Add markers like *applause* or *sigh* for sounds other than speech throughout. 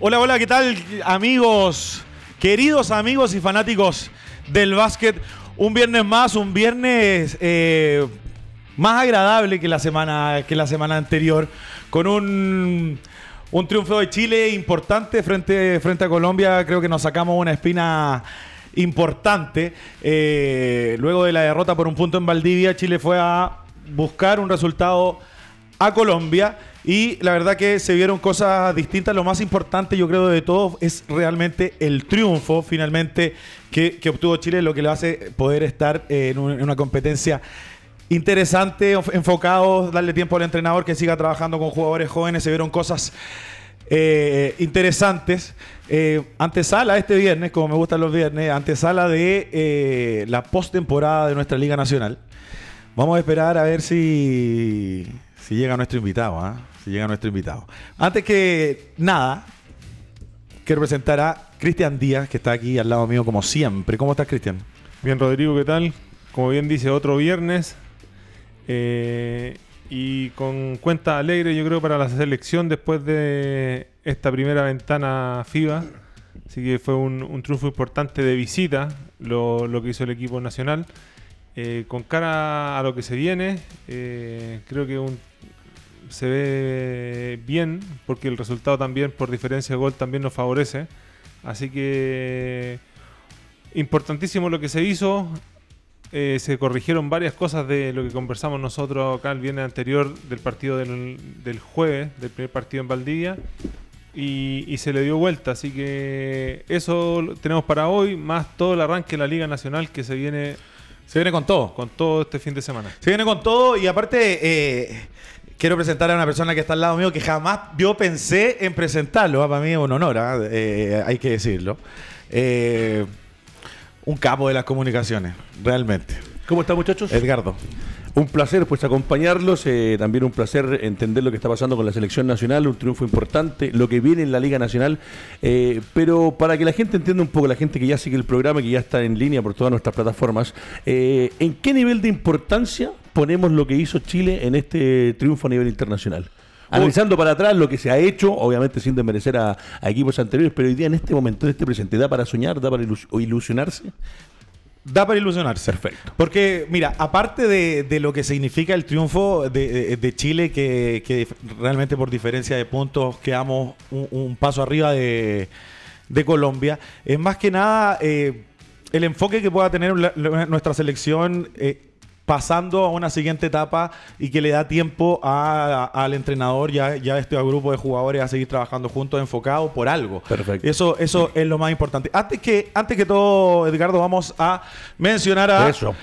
Hola, hola, ¿qué tal amigos? Queridos amigos y fanáticos del básquet. Un viernes más, un viernes eh, más agradable que la semana, que la semana anterior, con un, un triunfo de Chile importante frente, frente a Colombia. Creo que nos sacamos una espina importante. Eh, luego de la derrota por un punto en Valdivia, Chile fue a buscar un resultado a Colombia y la verdad que se vieron cosas distintas. Lo más importante, yo creo, de todo es realmente el triunfo finalmente que, obtuvo Chile, lo que le hace poder estar en, un- en una competencia interesante, enf- enfocado, darle tiempo al entrenador que siga trabajando con jugadores jóvenes. Se vieron cosas eh, interesantes. Eh, antesala este viernes, como me gustan los viernes, antesala de eh, la postemporada de nuestra Liga Nacional. Vamos a esperar a ver si, si llega nuestro invitado. ¿ah? Si llega nuestro invitado. Antes que nada, quiero presentar a Cristian Díaz, que está aquí al lado mío como siempre. ¿Cómo estás, Cristian? Bien, Rodrigo, ¿qué tal? Como bien dice, otro viernes. eh, y con cuenta alegre, yo creo, para la selección después de esta primera ventana FIBA. Así que fue un, un triunfo importante de visita lo, lo que hizo el equipo nacional. Eh, con cara a lo que se viene, eh, creo que un- se ve bien, porque el resultado también, por diferencia de gol, también nos favorece. Así que importantísimo lo que se hizo. Eh, se corrigieron varias cosas de lo que conversamos nosotros acá el viernes anterior del partido del, del jueves, del primer partido en Valdivia. Y, y se le dio vuelta, así que eso tenemos para hoy, más todo el arranque de la Liga Nacional que se viene Se viene con todo. con todo este fin de semana. Se viene con todo y aparte eh, quiero presentar a una persona que está al lado mío que jamás yo pensé en presentarlo. ¿ah? Para mí es un honor, ¿ah? Eh, hay que decirlo. Eh, un capo de las comunicaciones, realmente. ¿Cómo están muchachos? Edgardo. Un placer pues acompañarlos, eh, también un placer entender lo que está pasando con la selección nacional, un triunfo importante, lo que viene en la Liga Nacional, eh, pero para que la gente entienda un poco, la gente que ya sigue el programa, que ya está en línea por todas nuestras plataformas, eh, ¿en qué nivel de importancia ponemos lo que hizo Chile en este triunfo a nivel internacional? Analizando para atrás lo que se ha hecho, obviamente sin desmerecer a, a equipos anteriores, pero hoy día en este momento, en este presente, ¿da para soñar, da para ilus- ilusionarse? Da para ilusionarse. Perfecto. Porque, mira, aparte de, de lo que significa el triunfo de, de- de Chile, que, que realmente por diferencia de puntos quedamos un, un paso arriba de, de Colombia, es más que nada eh, el enfoque que pueda tener la- la- nuestra selección eh, pasando a una siguiente etapa y que le da tiempo a- a- al entrenador ya, ya a este grupo de jugadores a seguir trabajando juntos, enfocados por algo. Perfecto. Eso, eso es lo más importante. Antes que, antes que todo, Edgardo, vamos a mencionar a Eso.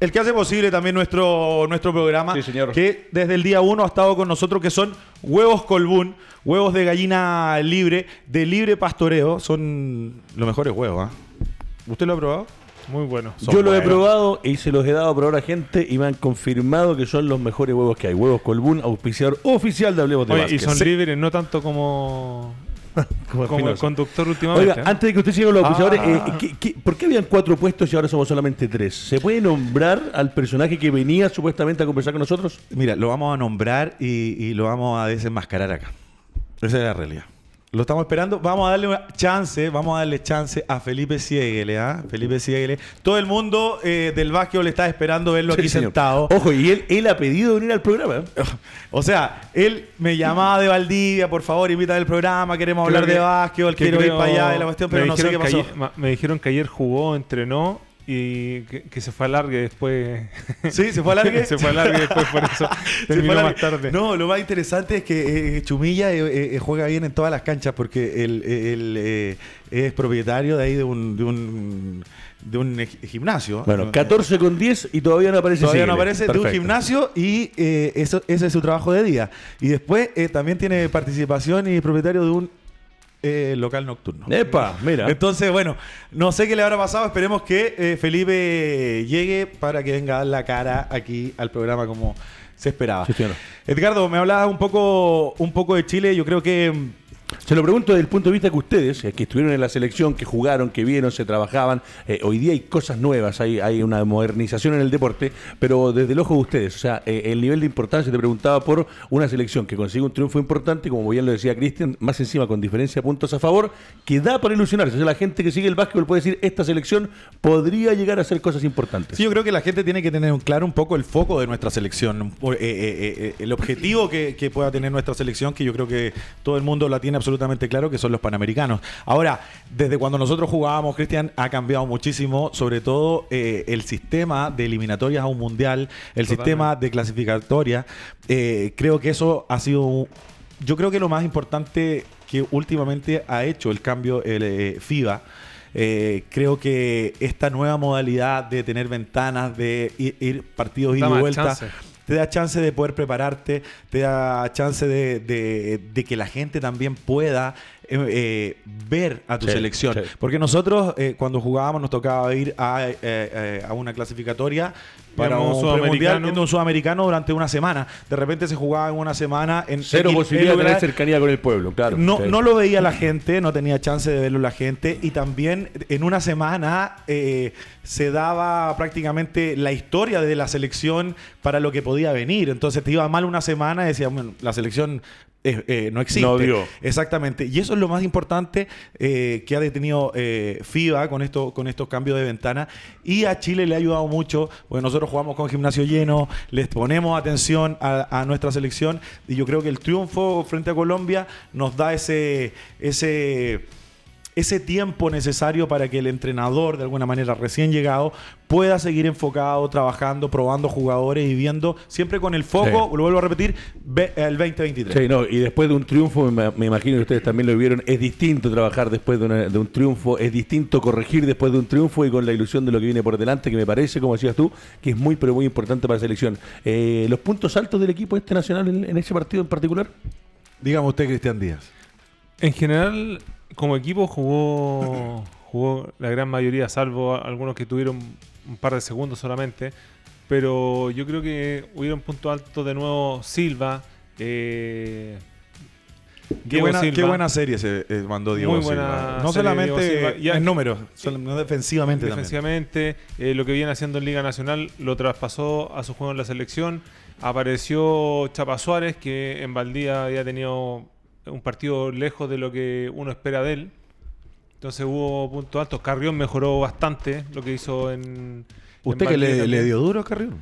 el que hace posible también nuestro, nuestro programa. Sí, señor. Que desde el día uno ha estado con nosotros, que son huevos colbún, huevos de gallina libre, de libre pastoreo. Son los mejores huevos, ¿ah? ¿Usted lo ha probado? Muy bueno. Son Yo lo he probado y se los he dado a probar a gente y me han confirmado que son los mejores huevos que hay. Huevos Colbún, auspiciador oficial de Hablemos de Oye, y son Sí. libres, no tanto como, *laughs* Como como el conductor últimamente. Oiga, ¿eh? antes de que usted siga con los auspiciadores, Ah. eh, ¿qué- qué- por qué habían cuatro puestos y ahora somos solamente tres? ¿Se puede nombrar al personaje que venía supuestamente a conversar con nosotros? Mira, lo vamos a nombrar y, y lo vamos a desenmascarar acá. Esa es la realidad. Lo estamos esperando. Vamos a darle una chance, vamos a darle chance a Felipe Sieguele, ¿ah? Felipe Sieguele. Todo el mundo eh, del básquet le está esperando verlo aquí Sí, sentado. Ojo, y él, él ha pedido venir al programa. ¿eh? *laughs* O sea, él me llamaba de Valdivia, por favor, invita al programa, queremos Creo hablar que- de básquet, que quiero ir para allá de la cuestión, pero no sé qué pasó. ayer- me dijeron que ayer jugó, entrenó y que, que se fue a largue después. Sí, se fue a largue. *laughs* se fue a largue después, por eso *laughs* Se terminó fue a más tarde. No, lo más interesante es que eh, Chumilla eh, eh, juega bien en todas las canchas porque él, él, eh, es propietario de ahí de un, de un, de un ej- gimnasio. Bueno, 14 con 10 y todavía no aparece Todavía no aparece de un gimnasio y eh, eso, ese es su trabajo de día. Y después eh, también tiene participación y es propietario de un eh, local nocturno. Epa, mira. Entonces, bueno, no sé qué le habrá pasado. Esperemos que eh, Felipe llegue para que venga a dar la cara aquí al programa como se esperaba. Sí. Edgardo, me hablabas un poco, un poco de Chile. Yo creo que mm, Se lo pregunto desde el punto de vista que ustedes, eh, que estuvieron en la selección, que jugaron, que vieron, se trabajaban, eh, hoy día hay cosas nuevas, hay, una modernización en el deporte, pero desde el ojo de ustedes, o sea, eh, el nivel de importancia, te preguntaba por una selección que consigue un triunfo importante, como bien lo decía Cristian, más encima con diferencia de puntos a favor, que da para ilusionarse. O sea, la gente que sigue el básquetbol puede decir, esta selección podría llegar a hacer cosas importantes. Sí, yo creo que la gente tiene que tener claro un poco el foco de nuestra selección, el objetivo que pueda tener nuestra selección, que yo creo que todo el mundo la tiene absolutamente claro, que son los panamericanos. Ahora, desde cuando nosotros jugábamos, Cristian, ha cambiado muchísimo, sobre todo eh, el sistema de eliminatorias a un mundial, el Totalmente. sistema de clasificatoria. Eh, creo que eso ha sido, un- yo creo que lo más importante que últimamente ha hecho el cambio el eh, FIBA. Eh, creo que esta nueva modalidad de tener ventanas, de ir, ir partidos ida y vuelta, chance. Te da chance de poder prepararte, te da chance de, que la gente también pueda eh, ver a tu Sí, selección. sí. Porque nosotros eh, cuando jugábamos nos tocaba ir a, eh, a una clasificatoria para un sudamericano. un sudamericano durante una semana. De repente se jugaba en una semana en Cero posibilidad de tener cercanía con el pueblo, claro. no, Sí. no lo veía la gente, no tenía chance de verlo la gente. Y también en una semana eh, se daba prácticamente la historia de la selección para lo que podía venir. Entonces te iba mal una semana y decía, bueno, la selección eh, eh, no existe. No dio. Exactamente. Y eso es lo más importante eh, que ha detenido eh, FIBA con, esto, con estos cambios de ventana. Y a Chile le ha ayudado mucho, porque nosotros jugamos con gimnasio lleno, les ponemos atención a, a nuestra selección. Y yo creo que el triunfo frente a Colombia nos da ese, ese, ese tiempo necesario para que el entrenador, de alguna manera recién llegado, pueda seguir enfocado, trabajando, probando jugadores y viendo, siempre con el foco, Sí. lo vuelvo a repetir, el 2023. Sí, no, y después de un triunfo, me, me imagino que ustedes también lo vieron, es distinto trabajar después de, una- de un triunfo, es distinto corregir después de un triunfo y con la ilusión de lo que viene por delante, que me parece, como decías tú, que es muy, pero muy importante para la selección. Eh, ¿Los puntos altos del equipo este nacional en, en ese partido en particular? Dígame usted, Cristian Díaz. En general, como equipo jugó, *laughs* jugó la gran mayoría, salvo algunos que tuvieron un par de segundos solamente. Pero yo creo que hubieron puntos altos de nuevo Silva. eh, Qué buena, Silva. qué buena serie se eh, mandó Diego Muy Silva. buena No de Diego solamente Silva. Ya- en números, sino defensivamente, también. defensivamente. eh, lo que viene haciendo en Liga Nacional lo traspasó a su juego en la selección. Apareció Chapa Suárez, que en Valdía había tenido un partido lejos de lo que uno espera de él. Entonces hubo puntos altos. Carrión mejoró bastante lo que hizo en. en ¿Usted que Valdivia le, dio duro a Carrión?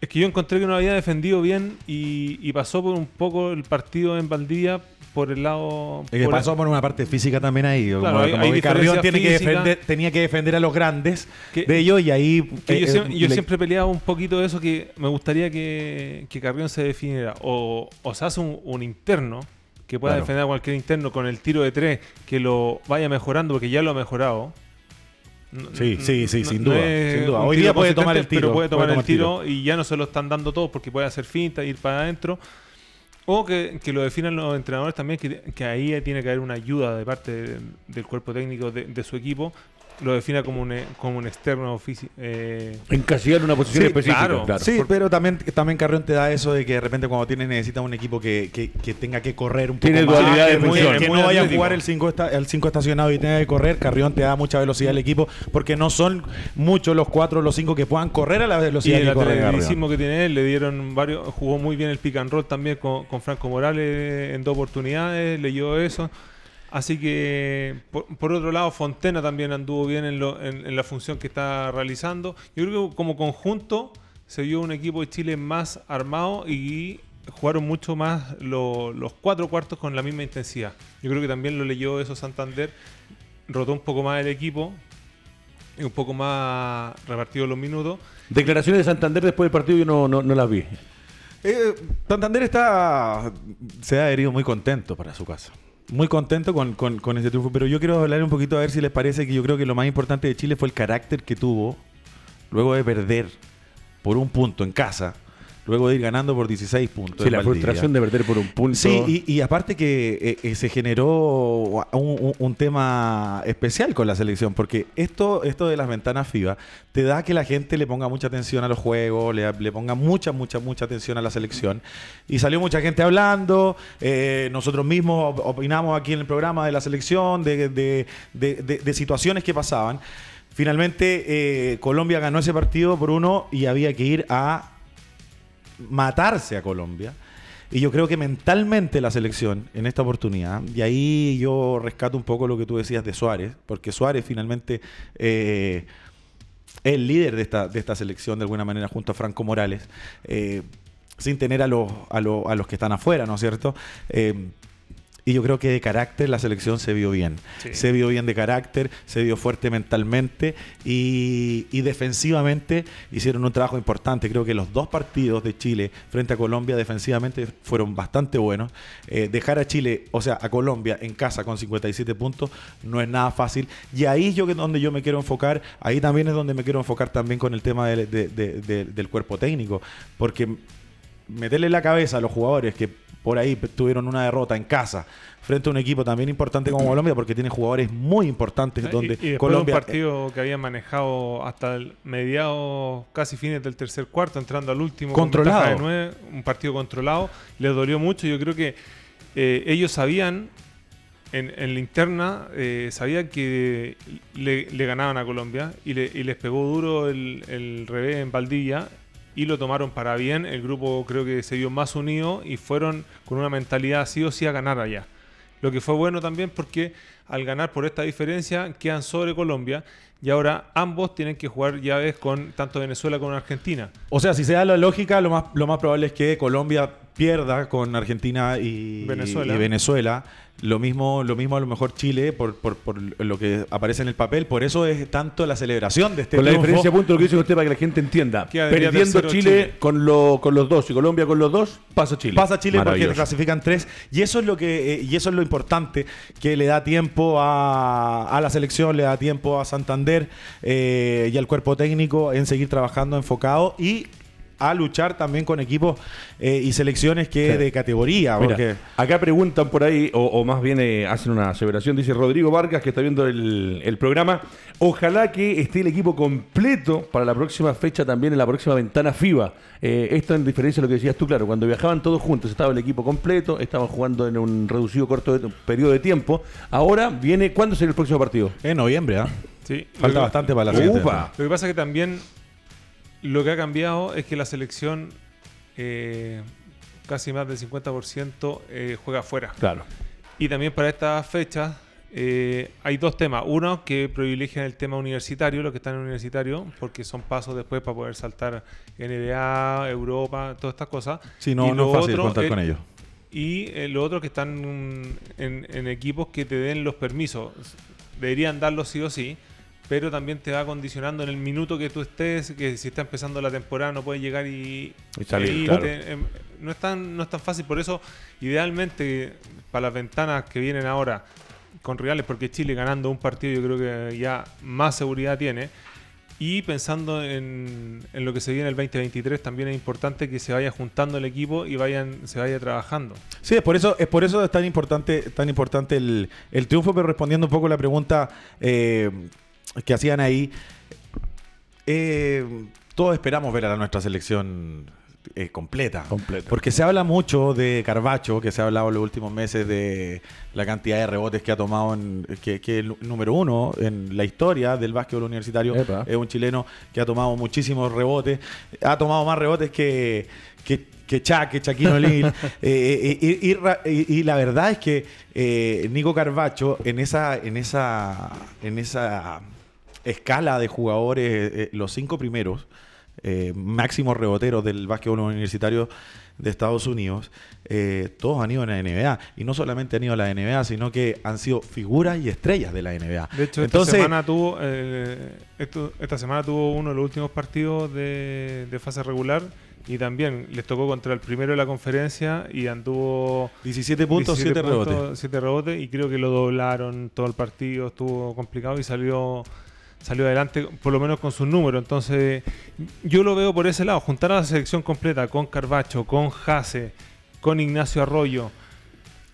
Es que yo encontré que no había defendido bien y, y pasó por un poco el partido en Valdivia por el lado. Es que por- pasó por una parte física también ahí. Claro, como, hay- como hay que Carrión tiene que defender, tenía que defender a los grandes Que- de ellos y ahí... Que yo, eh, siem- yo le- siempre peleaba un poquito de eso que me gustaría que, que Carrión se definiera. O, o se hace un, un interno que pueda Claro. defender a cualquier interno con el tiro de tres, que lo vaya mejorando, porque ya lo ha mejorado. No- Sí, sí, sí, no- sin duda, sin Hoy día puede tomar el tiro, Pero puede tomar puede el tiro y ya no se lo están dando todos porque puede hacer finta, ir para adentro. O que, que lo definan los entrenadores también, que, que ahí tiene que haber una ayuda de parte de- del cuerpo técnico de, de su equipo. Lo defina como un, como un externo físico. Eh, Encasillar una posición Sí, específica. claro. claro. Sí, pero también, también Carrión te da eso de que de repente cuando tienes necesita un equipo que, que- que tenga que correr un poco Tiene más, dualidad de muy- que no vaya a jugar el 5 el cinco estacionado y tenga que correr. Carrión te da mucha velocidad al equipo porque no son muchos los cuatro o los cinco que puedan correr a la Y velocidad el Carrión. atleticismo que tiene él, le dieron varios, jugó muy bien el pick and roll también con, con Franco Morales en dos oportunidades, leyó eso. Así que, por, por otro lado, Fontena también anduvo bien en, lo- en- en la función que está realizando. Yo creo que como conjunto se vio un equipo de Chile más armado y jugaron mucho más lo- los cuatro cuartos con la misma intensidad. Yo creo que también lo leyó eso Santander, rotó un poco más el equipo y un poco más repartido los minutos. Declaraciones de Santander después del partido yo no, no, no las vi. Eh, Santander está se ha adherido muy contento para su casa. Muy contento con, con, con ese triunfo. Pero yo quiero hablar un poquito a ver si les parece que yo creo que lo más importante de Chile fue el carácter que tuvo luego de perder por un punto en casa luego de ir ganando por 16 puntos. Sí, la Valdivia. frustración de perder por un punto. Sí, y, y aparte que eh, eh, se generó un, tema especial con la selección, porque esto, esto de las ventanas FIBA te da que la gente le ponga mucha atención a los juegos, le, le ponga mucha, mucha, mucha atención a la selección. Y salió mucha gente hablando, eh, nosotros mismos op- opinamos aquí en el programa de la selección, de, de- de- situaciones que pasaban. Finalmente, Colombia ganó ese partido por uno y había que ir a matarse a Colombia. Y yo creo que mentalmente la selección en esta oportunidad, y ahí yo rescato un poco lo que tú decías de Suárez, porque Suárez finalmente eh, es el líder de esta, de esta selección de alguna manera junto a Franco Morales, eh, sin tener a los, a, los- a los que están afuera, ¿no es cierto? Eh, y yo creo que de carácter la selección se vio bien. Sí. Se vio bien de carácter, se vio fuerte mentalmente y, y defensivamente hicieron un trabajo importante. Creo que los dos partidos de Chile frente a Colombia defensivamente fueron bastante buenos. Eh, dejar a Chile, o sea, a Colombia en casa con 57 puntos no es nada fácil. Y ahí es yo que- donde yo me quiero enfocar. Ahí también es donde me quiero enfocar también con el tema del- de- de- de- del cuerpo técnico. Porque meterle en la cabeza a los jugadores que por ahí tuvieron una derrota en casa frente a un equipo también importante como Colombia, porque tiene jugadores muy importantes donde y, y después Colombia un partido que habían manejado hasta el mediados, casi fines del tercer cuarto, entrando al último. con Controlado. ventaja de nueve, un partido controlado, les dolió mucho. Yo creo que eh, ellos sabían, en, en la interna, eh, sabían que le, le ganaban a Colombia y, le- y les pegó duro el, el revés en Valdivia. Y lo tomaron para bien. El grupo creo que se vio más unido y fueron con una mentalidad sí o sí a ganar allá. Lo que fue bueno también porque al ganar por esta diferencia quedan sobre Colombia y ahora ambos tienen que jugar llaves con tanto Venezuela como Argentina. O sea, si se da la lógica, lo más, lo más probable es que Colombia pierda con Argentina y Venezuela. y Venezuela. Lo mismo, lo mismo a lo mejor Chile, por, por- por lo que aparece en el papel. Por eso es tanto la celebración de este Con la triunfo. diferencia de puntos, lo que dice usted para que la gente entienda. Perdiendo Chile, Chile. Con, lo- con los dos y Colombia con los dos, pasa Chile. Pasa Chile porque clasifican tres y eso es lo que eh, y eso es lo importante que le da tiempo a, a la selección, le da tiempo a Santander eh, y al cuerpo técnico en seguir trabajando enfocado y a luchar también con equipos eh, y selecciones que Sí. de categoría. Mira, porque- acá preguntan por ahí, o, o más bien eh, hacen una aseveración, dice Rodrigo Vargas, que está viendo el, el programa. Ojalá que esté el equipo completo para la próxima fecha también, en la próxima ventana FIBA. Eh, esto en diferencia de lo que decías tú, claro, cuando viajaban todos juntos, estaba el equipo completo, estaban jugando en un reducido corto de- periodo de tiempo. Ahora viene, ¿cuándo será el próximo partido? en noviembre, ¿ah? Sí. Falta bastante para la. Upa. Lo que pasa es que también lo que ha cambiado es que la selección eh, casi más del 50% eh, juega afuera. Claro. Y también para estas fechas eh, hay dos temas. Uno, que privilegian el tema universitario, los que están en universitario, porque son pasos después para poder saltar NBA, Europa, todas estas cosas. Sí, no, Y no es fácil otro contar con ellos. Y eh, lo otro que están en, en equipos que te den los permisos. Deberían darlos sí o sí, pero también te va condicionando en el minuto que tú estés, que si está empezando la temporada no puedes llegar y, Y salir. Em, no, es tan, no es tan fácil, por eso idealmente para las ventanas que vienen ahora con rivales, porque Chile ganando un partido yo creo que ya más seguridad tiene. Y pensando en, en lo que se viene el 2023, también es importante que se vaya juntando el equipo y vayan, se vaya trabajando. Sí, es por eso, es por eso es tan importante, tan importante el, el triunfo, pero respondiendo un poco la pregunta eh, que hacían ahí, eh, todos esperamos ver a nuestra selección eh, completa. Completa. Porque se habla mucho de Carbacho, que se ha hablado en los últimos meses de la cantidad de rebotes que ha tomado, en, que, que el número uno en la historia del básquetbol universitario. Epa. Es un chileno que ha tomado muchísimos rebotes. Ha tomado más rebotes que, que, que Chuck, que Shaquille O'Neal. *laughs* Eh, y, y- ra- y- y la verdad es que eh, Nico Carbacho, en esa, en esa, en esa escala de jugadores, eh, los cinco primeros eh, máximos reboteros del básquetbol universitario de Estados Unidos, eh, todos han ido a la NBA. Y no solamente han ido a la NBA, sino que han sido figuras y estrellas de la NBA. De hecho, Entonces, esta semana tuvo eh, esto- esta semana tuvo uno de los últimos partidos de, de fase regular y también les tocó contra el primero de la conferencia y anduvo 17 puntos, 17 7 rebotes. puntos, siete rebotes y creo que lo doblaron todo el partido, estuvo complicado y salió salió adelante, por lo menos con sus números. Entonces, yo lo veo por ese lado, juntar a la selección completa con Carbacho, con Jase, con Ignacio Arroyo,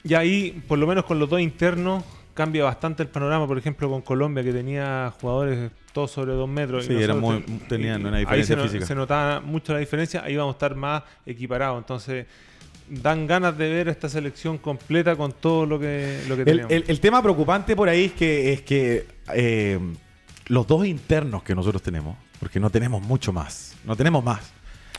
y ahí, por lo menos con los dos internos, cambia bastante el panorama, por ejemplo, con Colombia, que tenía jugadores todos sobre dos metros. Sí, era muy, tenían una diferencia ahí se, física. se notaba mucho la diferencia, ahí vamos a estar más equiparados. Entonces, dan ganas de ver esta selección completa con todo lo que, lo que el, tenemos. el- el tema preocupante por ahí es que, es que eh, los dos internos que nosotros tenemos, porque no tenemos mucho más, no tenemos más.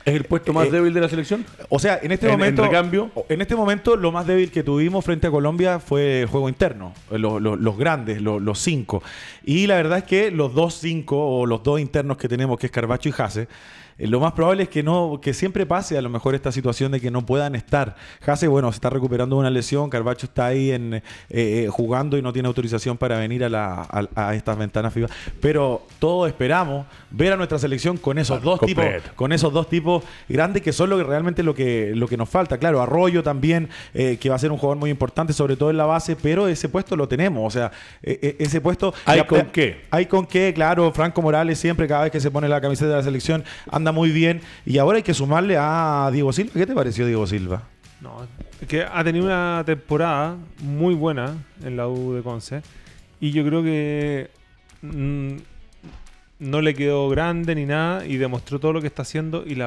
¿Es el puesto más Eh, débil de la selección? O sea, en este En- en momento. recambio. En este momento, lo más débil que tuvimos frente a Colombia fue el juego interno. eh, Los, los- los grandes, los, los cinco. Y la verdad es que los dos cinco o los dos internos que tenemos, que es Carbacho y Jase, eh, lo más probable es que no, que siempre pase a lo mejor esta situación de que no puedan estar. Jase, bueno, se está recuperando de una lesión, Carbacho está ahí en, eh, eh, jugando y no tiene autorización para venir a, la, a, a estas ventanas FIBA. Pero todos esperamos ver a nuestra selección con esos dos tipos, con esos dos tipos grandes que son lo que realmente lo que, lo que nos falta. Claro, Arroyo también, eh, que va a ser un jugador muy importante, sobre todo en la base, pero ese puesto lo tenemos. O sea, eh, eh, ese puesto. ¿Hay con qué? Hay con qué, claro. Franco Morales siempre, cada vez que se pone la camiseta de la selección, anda muy bien. Y ahora hay que sumarle a Diego Silva. ¿Qué te pareció Diego Silva? No, es que ha tenido una temporada muy buena en la U de Conce y yo creo que mm, no le quedó grande ni nada y demostró todo lo que está haciendo y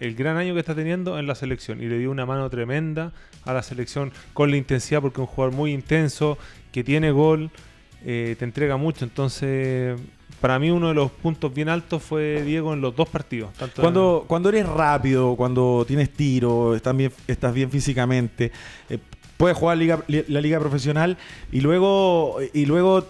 el gran año que está teniendo en la selección y le dio una mano tremenda a la selección con la intensidad porque es un jugador muy intenso, que tiene gol, eh, te entrega mucho, entonces para mí uno de los puntos bien altos fue Diego en los dos partidos. tanto en- Cuando, cuando eres rápido, cuando tienes tiro, estás bien, estás bien físicamente, eh, puedes jugar liga- li- la liga profesional y luego, y luego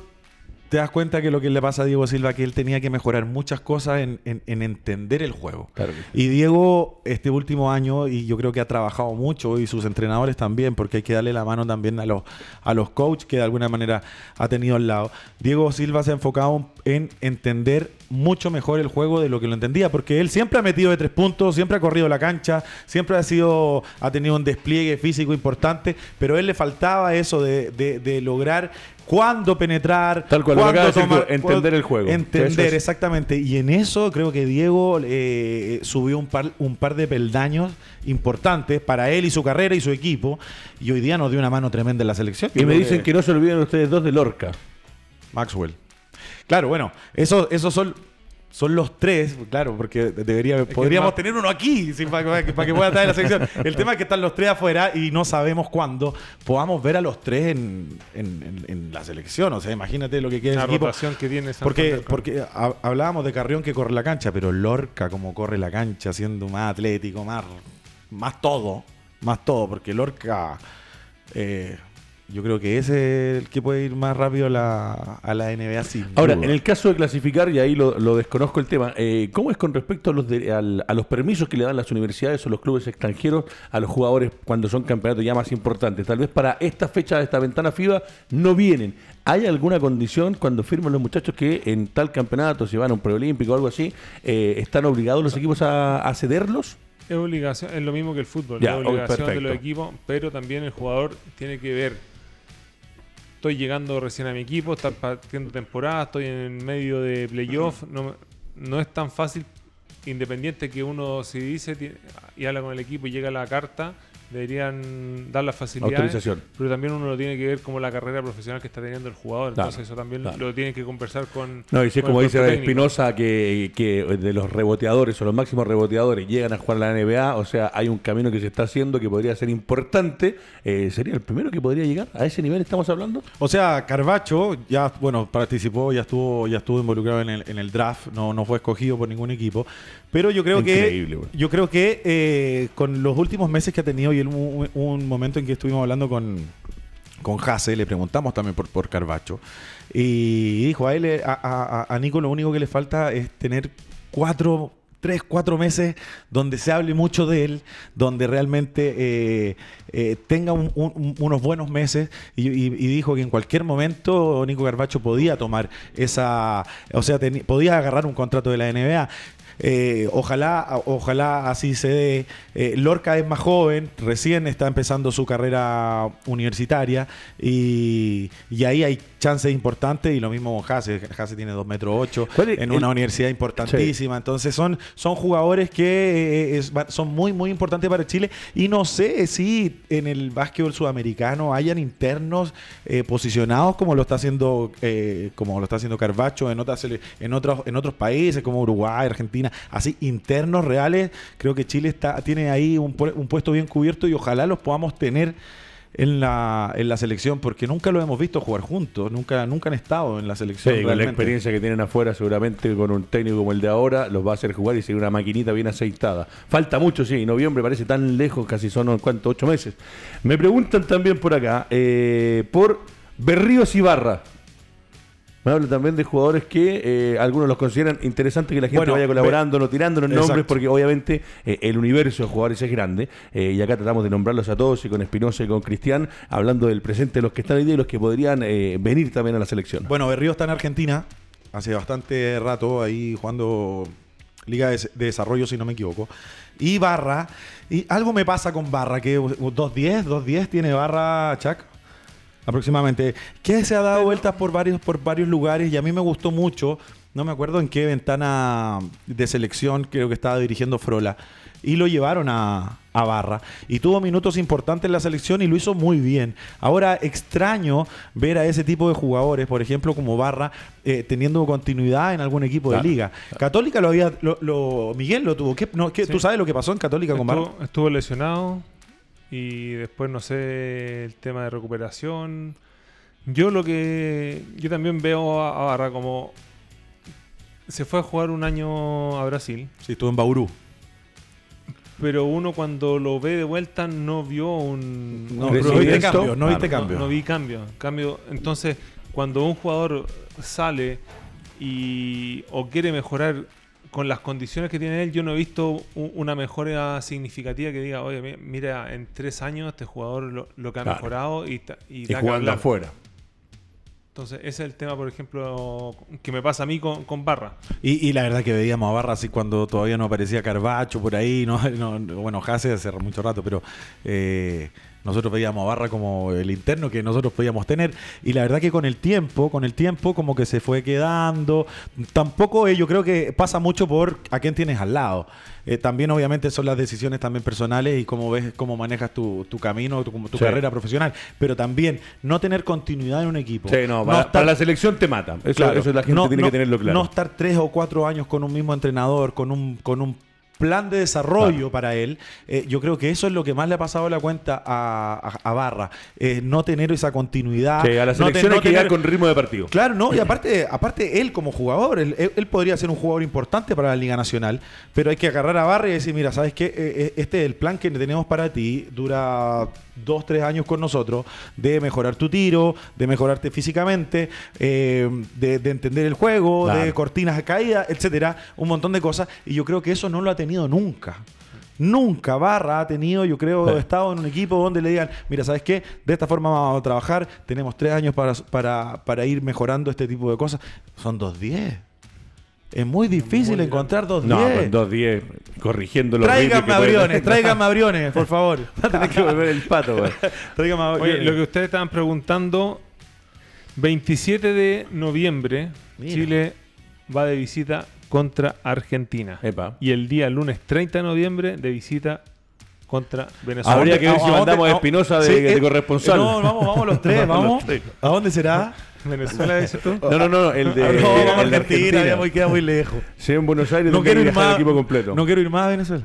te das cuenta que lo que le pasa a Diego Silva que él tenía que mejorar muchas cosas en, en- en entender el juego. Claro. Y Diego, este último año, y yo creo que ha trabajado mucho, y sus entrenadores también, porque hay que darle la mano también a los, a los coaches que de alguna manera ha tenido al lado. Diego Silva se ha enfocado en entender mucho mejor el juego de lo que lo entendía, porque él siempre ha metido de tres puntos, siempre ha corrido la cancha, siempre ha sido, ha tenido un despliegue físico importante, pero a él le faltaba eso de, de- de lograr cuándo penetrar, Tal cual, lo cuándo de decir tomar- entender cuándo- el juego. Entender, Eso es. exactamente. Y en eso creo que Diego eh, subió un par, un par de peldaños importantes para él y su carrera y su equipo. Y hoy día nos dio una mano tremenda en la selección. Y me dicen que no se olviden ustedes dos de Lorca. Maxwell. Claro, bueno, eso- esos son, son los tres, claro, porque debería, podríamos tener uno aquí sí, para, que- para que pueda estar en la selección. El tema es que están los tres afuera y no sabemos cuándo podamos ver a los tres en, en- en- en la selección. O sea, imagínate lo que queda la rotación que tiene Porque, Santander con- porque ha- hablábamos de Carrión que corre la cancha, pero Lorca como corre la cancha, siendo más atlético, más, más todo, más todo, porque Lorca eh, yo creo que ese es el que puede ir más rápido a la, a la NBA sin Ahora, duda. en el caso de clasificar, y ahí lo, lo desconozco el tema, eh, ¿cómo es con respecto a los, de- al- a los permisos que le dan las universidades o los clubes extranjeros a los jugadores cuando son campeonatos ya más importantes? Tal vez para esta fecha de esta ventana FIBA no vienen. ¿Hay alguna condición cuando firman los muchachos que en tal campeonato, si van a un preolímpico o algo así, eh, están obligados los equipos a, a cederlos? Es obligación, es lo mismo que el fútbol, Ya, obligación de los equipos, pero también el jugador tiene que ver. Estoy llegando recién a mi equipo, está partiendo temporada, estoy en medio de playoff, no, no es tan fácil, independiente que uno si dice y habla con el equipo y llega la carta, deberían dar la facilidad. Autorización. Pero también uno lo tiene que ver como la carrera profesional que está teniendo el jugador, Claro, entonces eso también claro. lo tienen que conversar con... No, y si es como dice. Espinosa, que, que de los reboteadores o los máximos reboteadores llegan a jugar a la NBA, o sea, hay un camino que se está haciendo que podría ser importante. Eh, ¿Sería el primero que podría llegar? ¿A ese nivel estamos hablando? O sea, Carbacho ya, bueno, participó, ya estuvo, ya estuvo involucrado en el, en el draft, no, no fue escogido por ningún equipo. Pero yo creo Increíble, que yo creo que eh, con los últimos meses que ha tenido un, momento en que estuvimos hablando con, con Jase, le preguntamos también por, por Carbacho. Y dijo a él, eh, a, Nico lo único que le falta es tener cuatro tres, cuatro meses donde se hable mucho de él, donde realmente eh, eh, tenga un- un- unos buenos meses y, dijo que en cualquier momento Nico Carbacho podía tomar esa, o sea, podía agarrar un contrato de la NBA. Eh, ojalá, ojalá así se dé. Eh, Lorca es más joven, recién está empezando su carrera universitaria y, y ahí hay chances importantes y lo mismo con Hase. Hase tiene 2 metros 8 ¿Cuál es en el- una universidad importantísima. Entonces son, son jugadores que eh, es- son muy, muy importantes para Chile y no sé si en el básquetbol sudamericano hayan internos eh, posicionados como lo está haciendo eh, como lo está haciendo Carbacho en otras en otros en otros países como Uruguay, Argentina, así internos reales. Creo que Chile está tiene ahí un, un puesto bien cubierto y ojalá los podamos tener en la, en la selección porque nunca lo hemos visto jugar juntos, nunca nunca han estado en la selección. Sí, con la experiencia que tienen afuera, seguramente con un técnico como el de ahora, los va a hacer jugar y seguir una maquinita bien aceitada. Falta mucho, sí, noviembre parece tan lejos, casi son, ¿cuánto? Ocho meses. Me preguntan también por acá, eh, por Berríos Ibarra. Me hablan también de jugadores que eh, algunos los consideran interesante que la gente Bueno, vaya colaborando, no tirando los nombres, Exacto. porque obviamente eh, el universo de jugadores es grande. eh, y acá tratamos de nombrarlos a todos, y con Espinosa y con Cristian, hablando del presente de los que están hoy día y los que podrían venir también a la selección. Bueno, Berrío está en Argentina hace bastante rato ahí jugando Liga de, de Desarrollo, si no me equivoco. Y Barra, y algo me pasa con Barra, que 2.10, 2.10 tiene Barra, Chuck, aproximadamente, que se ha dado vueltas por varios, por varios lugares y a mí me gustó mucho, no me acuerdo en qué ventana de selección, creo que estaba dirigiendo Frola, y lo llevaron a, a Barra. Y tuvo minutos importantes en la selección y lo hizo muy bien. Ahora extraño ver a ese tipo de jugadores, por ejemplo, como Barra, eh, teniendo continuidad en algún equipo Claro, de liga. Católica lo había, lo, lo- Miguel lo tuvo. ¿Qué, no, qué- Sí. ¿Tú sabes lo que pasó en Católica con Barra? Estuvo lesionado y después no sé el tema de recuperación. Yo lo que yo también veo a, a Barra como se fue a jugar un año a Brasil, Sí, estuvo en Bauru. pero uno cuando lo ve de vuelta no vio un No, un no viste cambio, no viste Claro, cambio. No, no vi cambio. cambio. Entonces, cuando un jugador sale y o quiere mejorar con las condiciones que tiene él, yo no he visto una mejora significativa que diga, oye, mi- mira, en tres años este jugador lo, lo que ha Claro. mejorado y, y y jugando hablar". afuera. Entonces, ese es el tema, por ejemplo, que me pasa a mí con, con Barra. Y, y la verdad que veíamos a Barra así cuando todavía no aparecía Carbacho por ahí, no, *laughs* no- no- bueno, Jase hace mucho rato, pero eh, nosotros veíamos a Barra como el interno que nosotros podíamos tener. Y la verdad que con el tiempo, con el tiempo como que se fue quedando. Tampoco eh, yo creo que pasa mucho por a quién tienes al lado. Eh, también obviamente son las decisiones también personales y cómo ves, cómo manejas tu, tu camino, tu, tu Sí. carrera profesional. Pero también no tener continuidad en un equipo. Sí, no, para, estar- para la selección te mata. Eso, Claro. eso la gente No- tiene no- que tenerlo claro. No estar tres o cuatro años con un mismo entrenador, con un, con un plan de desarrollo Claro. para él. Eh, yo creo que eso es lo que más le ha pasado la cuenta a, a- a Barra. Eh, no tener esa continuidad. Sí, a la no selección no hay que tener- con ritmo de partido. Claro, no, y aparte, aparte él como jugador, él, él- podría ser un jugador importante para la Liga Nacional, pero hay que agarrar a Barra y decir, mira, ¿sabes qué? Eh, Este es el plan que tenemos para ti, dura dos, tres años con nosotros, de mejorar tu tiro, de mejorarte físicamente, eh, de, de entender el juego, Claro. de cortinas de caída, etcétera, un montón de cosas, y yo creo que eso no lo ha tenido nunca. Nunca Barra ha tenido, yo creo, Sí. estado en un equipo donde le digan, mira, ¿sabes qué? De esta forma vamos a trabajar, tenemos tres años para, para, para ir mejorando este tipo de cosas. Son 2.10. Es muy difícil encontrar 2.10. No, con 2-10, corrigiendo los Tráiganme abriones, *laughs* tráiganme abriones, por favor. *laughs* Va a tener que volver el pato, güey. *laughs* Tráiganme Oye, abriones. lo que ustedes estaban preguntando, 27 de noviembre, Mira. Chile va de visita contra Argentina. Epa. Y el día lunes 30 de noviembre de visita contra Venezuela. Habría ¿A que ver si mandamos a Espinosa de, Sí, de eh, corresponsal. No, vamos, vamos los tres, *laughs* Vamos. ¿A dónde será? ¿Venezuela *laughs* dices tú? No, no, no, el de, *laughs* no, el de vamos a Argentina. Argentina, ya muy- queda muy lejos. Si en Buenos Aires No quiero ir más. el equipo completo. No quiero ir más a Venezuela.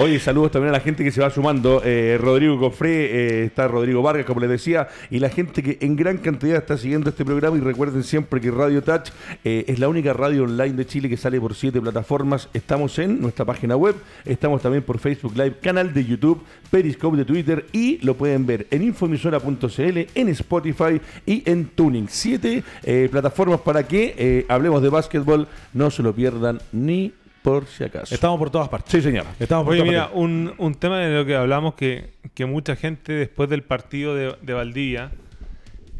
Oye, saludos también a la gente que se va sumando. Eh, Rodrigo Cofré, eh, está Rodrigo Vargas, como les decía, y la gente que en gran cantidad está siguiendo este programa. Y recuerden siempre que Radio Touch eh, es la única radio online de Chile que sale por siete plataformas. Estamos en nuestra página web, estamos también por Facebook Live, canal de YouTube, Periscope de Twitter y lo pueden ver en infomisora.cl, en Spotify y en Tuning. Siete plataformas para que hablemos de básquetbol, no se lo pierdan ni por si acaso. Estamos por todas partes. Sí, señor. Estamos por Oye, todas mira, partes. un, un tema de lo que hablamos que, que mucha gente después del partido de, de Valdivia,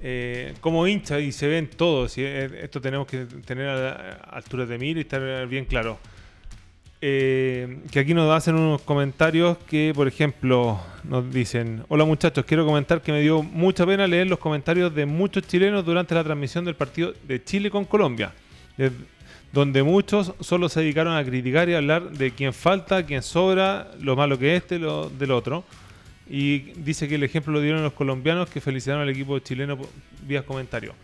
eh, como hincha, y se ven todos, y eh, esto tenemos que tener a, a alturas de mira y estar bien claro. Eh, que aquí nos hacen unos comentarios que, por ejemplo, nos dicen: Hola muchachos, quiero comentar que me dio mucha pena leer los comentarios de muchos chilenos durante la transmisión del partido de Chile con Colombia. Donde muchos solo se dedicaron a criticar y hablar de quién falta, quién sobra, lo malo que es este, lo del otro. Y dice que el ejemplo lo dieron los colombianos que felicitaron al equipo chileno vía comentarios.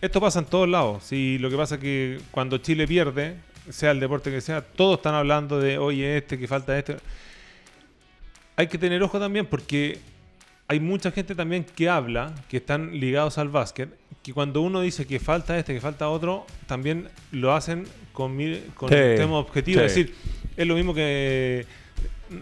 Esto pasa en todos lados. Si lo que pasa es que cuando Chile pierde, sea el deporte que sea, todos están hablando de, oye, este, que falta este. Hay que tener ojo también porque hay mucha gente también que habla, que están ligados al básquet, que cuando uno dice que falta este, que falta otro, también lo hacen con, mi- con Sí, un tema objetivo. sí. Es decir, es lo mismo que.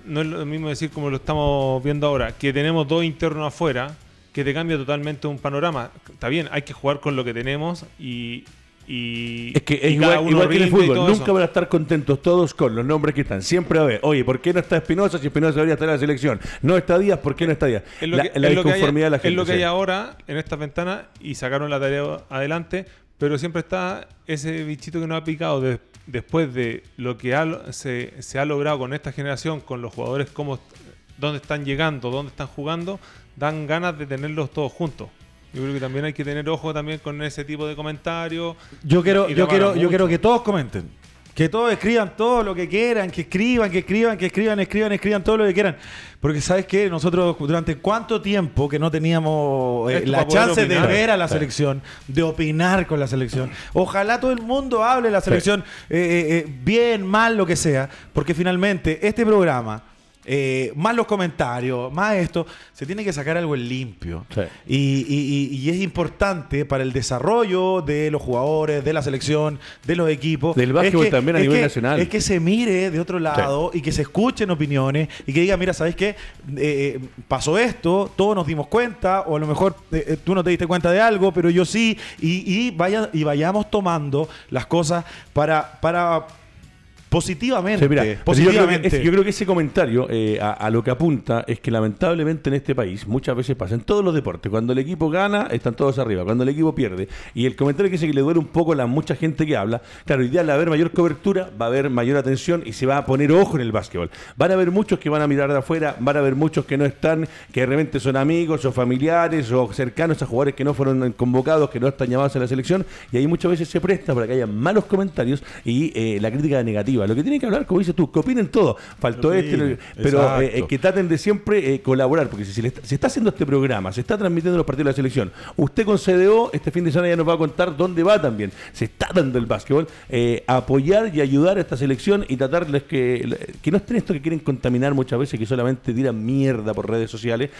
No es lo mismo decir como lo estamos viendo ahora, que tenemos dos internos afuera, que te cambia totalmente un panorama. Está bien, hay que jugar con lo que tenemos y. y Es que es y igual, igual que en el fútbol. Nunca eso. van a estar contentos todos con los nombres que están. Siempre va a haber, oye, ¿por qué no está Espinosa si Espinosa debería estar en la selección? No está Díaz, ¿por qué no está Díaz? Es lo la que, la es lo que hay, disconformidad de la gente. es lo que hay ahora en estas ventanas y sacaron la tarea adelante, pero siempre está ese bichito que nos ha picado de- después de lo que ha- se, se ha logrado con esta generación, con los jugadores, cómo, dónde están llegando, dónde están jugando, dan ganas de tenerlos todos juntos. Yo creo que también hay que tener ojo también con ese tipo de comentarios. Yo quiero, yo quiero, yo quiero que todos comenten. Que todos escriban todo lo que quieran, que escriban, que escriban, que escriban, escriban, escriban todo lo que quieran. Porque sabes qué, nosotros durante cuánto tiempo que no teníamos eh, la chance de ver a la Sí. selección, de opinar con la selección. Ojalá todo el mundo hable de la selección eh, eh, bien, mal, lo que sea. Porque finalmente este programa, eh, más los comentarios, más esto, se tiene que sacar algo en limpio. Sí. Y, y- y- y es importante para el desarrollo de los jugadores, de la selección, de los equipos. Del básquetbol Es que- también a nivel que- nacional. Es que se mire de otro lado y que se escuchen opiniones y que diga, mira, ¿sabes qué? Eh, eh, pasó esto, todos nos dimos cuenta, o a lo mejor eh, tú no te diste cuenta de algo, pero yo sí, y, y vaya, y vayamos tomando las cosas para, para positivamente. Sí, mira, pero yo, creo que, positivamente. yo creo que ese comentario eh, a, a lo que apunta es que lamentablemente en este país muchas veces pasa en todos los deportes. Cuando el equipo gana, están todos arriba. Cuando el equipo pierde. Y el comentario que dice que le duele un poco a la mucha gente que habla. Claro, hoy día al haber mayor cobertura, va a haber mayor atención y se va a poner ojo en el básquetbol. Van a haber muchos que van a mirar de afuera, van a haber muchos que no están, que de repente son amigos o familiares o cercanos a jugadores que no fueron convocados, que no están llamados a la selección. Y ahí muchas veces se presta para que haya malos comentarios y eh, la crítica negativa. Lo que tienen que hablar, como dices tú, que opinen todo. Faltó este, pero eh, eh, que traten de siempre eh, colaborar, porque si se, le está, se está haciendo este programa, se está transmitiendo los partidos de la selección, usted con CDO este fin de semana ya nos va a contar dónde va también. Se está dando el básquetbol, eh, apoyar y ayudar a esta selección y tratarles que, que no estén esto que quieren contaminar muchas veces, que solamente tiran mierda por redes sociales,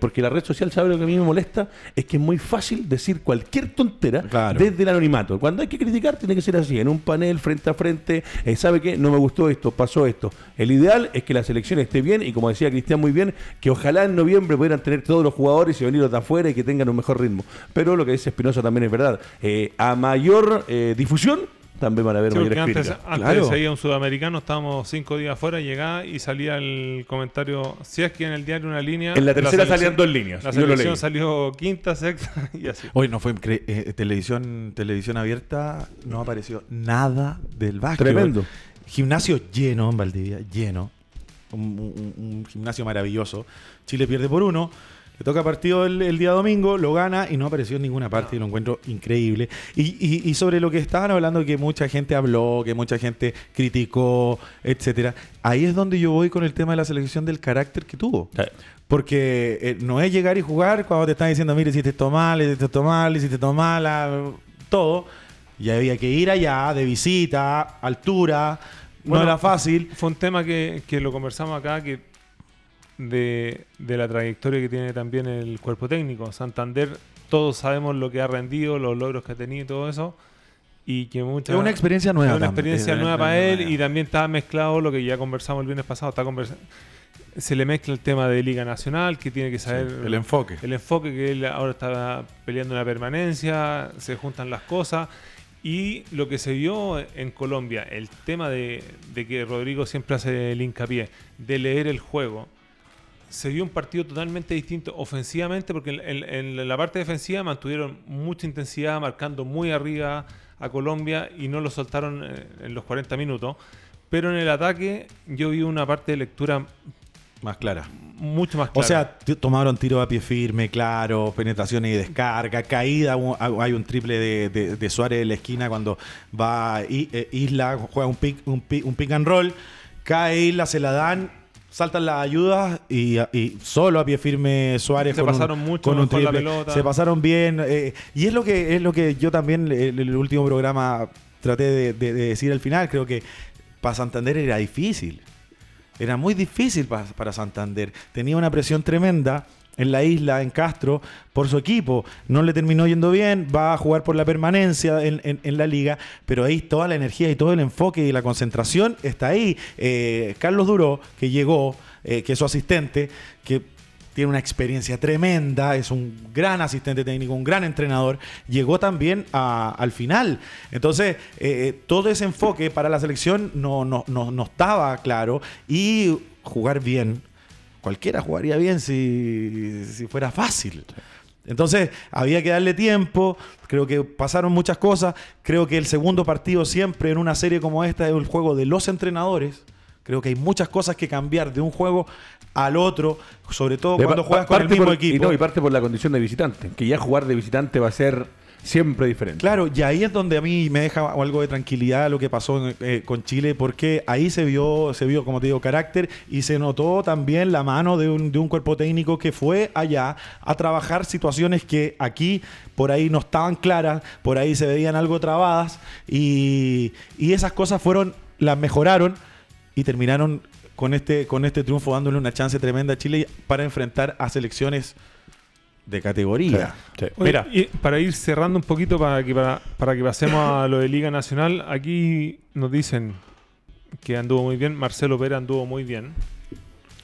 porque la red social, ¿sabe lo que a mí me molesta? Es que es muy fácil decir cualquier tontera Claro. desde el anonimato. Cuando hay que criticar, tiene que ser así, en un panel, frente a frente. eh, ¿Sabe qué? No me gustó esto, pasó esto. El ideal es que la selección esté bien y, como decía Cristian muy bien, que ojalá en noviembre pudieran tener todos los jugadores y venir de afuera y que tengan un mejor ritmo. Pero lo que dice Espinosa también es verdad. Eh, a mayor eh, difusión, también van a haber Sí, mayores antes, antes Claro. se veía un sudamericano, estábamos cinco días afuera, llegaba y salía el comentario, si es que en el diario una línea... En la tercera selección- salían dos líneas, La selección salió quinta, sexta *laughs* y así. Hoy no fue eh, televisión, televisión abierta, no apareció nada del básquet. Tremendo. Gimnasio lleno en Valdivia, lleno. Un, un- un gimnasio maravilloso. Chile pierde por uno. Le toca partido el, el día domingo, lo gana y no apareció en ninguna parte y lo encuentro increíble. Y, y- y sobre lo que estaban hablando, que mucha gente habló, que mucha gente criticó, etcétera. Ahí es donde yo voy con el tema de la selección del carácter que tuvo. Sí. Porque eh, no es llegar y jugar cuando te están diciendo, mire, hiciste esto mal, hiciste esto mal, hiciste esto mal, ah, todo. Y había que ir allá de visita, altura, no Bueno, era fácil. Fue un tema que, que lo conversamos acá, que de, de la trayectoria que tiene también el cuerpo técnico. Santander, todos sabemos lo que ha rendido, los logros que ha tenido y todo eso. Y que mucha, Es una experiencia nueva es una también. experiencia Es nueva para él y también está mezclado lo que ya conversamos el viernes pasado. Está conversa- se le mezcla el tema de Liga Nacional, que tiene que saber el enfoque. el enfoque que él ahora está peleando una permanencia, se juntan las cosas. Y lo que se vio en Colombia, el tema de, que Rodrigo siempre hace el hincapié, de leer el juego, se vio un partido totalmente distinto ofensivamente, porque en la parte defensiva mantuvieron mucha intensidad, marcando muy arriba a Colombia y no lo soltaron eh, en los 40 minutos. Pero en el ataque yo vi una parte de lectura Más clara. mucho más O clara. sea, t- tomaron tiro a pie firme, claro, penetración y descarga, caída. un- Hay un triple de, de- de Suárez en la esquina cuando va I- eh, Isla, juega un pick, un, pick, un pick and roll, cae Isla, se la dan, saltan las ayudas y, y solo a pie firme Suárez Se con un- pasaron mucho con un la pelota. Se pasaron bien. eh, y es lo que es lo que yo también en el último programa traté de, de- de decir al final. Creo que para Santander era difícil. Era muy difícil pa- para Santander. Tenía una presión tremenda en la isla, en Castro, por su equipo. No le terminó yendo bien, va a jugar por la permanencia en, en- la liga, pero ahí toda la energía y todo el enfoque y la concentración está ahí. Eh, Carlos Duro, que llegó, eh, que es su asistente, que tiene una experiencia tremenda, es un gran asistente técnico, un gran entrenador, llegó también al final. Entonces, eh, todo ese enfoque para la selección no, no, no, no estaba claro y jugar bien, cualquiera jugaría bien si, si fuera fácil. Entonces, había que darle tiempo, creo que pasaron muchas cosas, creo que el segundo partido siempre en una serie como esta es el juego de los entrenadores. Creo que hay muchas cosas que cambiar de un juego al otro, sobre todo De cuando juegas con el mismo por- equipo. Y, no, y parte por la condición de visitante, que ya jugar de visitante va a ser siempre diferente. Claro, y ahí es donde a mí me deja algo de tranquilidad lo que pasó eh, con Chile, porque ahí se vio, se vio, como te digo, carácter y se notó también la mano de un, de un cuerpo técnico que fue allá a trabajar situaciones que aquí por ahí no estaban claras, por ahí se veían algo trabadas y, y esas cosas fueron, las mejoraron y terminaron con este, con este triunfo dándole una chance tremenda a Chile para enfrentar a selecciones de categoría. Sí. Oye, Mira. y para ir cerrando un poquito para que, para, para que pasemos a lo de Liga Nacional, aquí nos dicen que anduvo muy bien, Marcelo Pérez anduvo muy bien,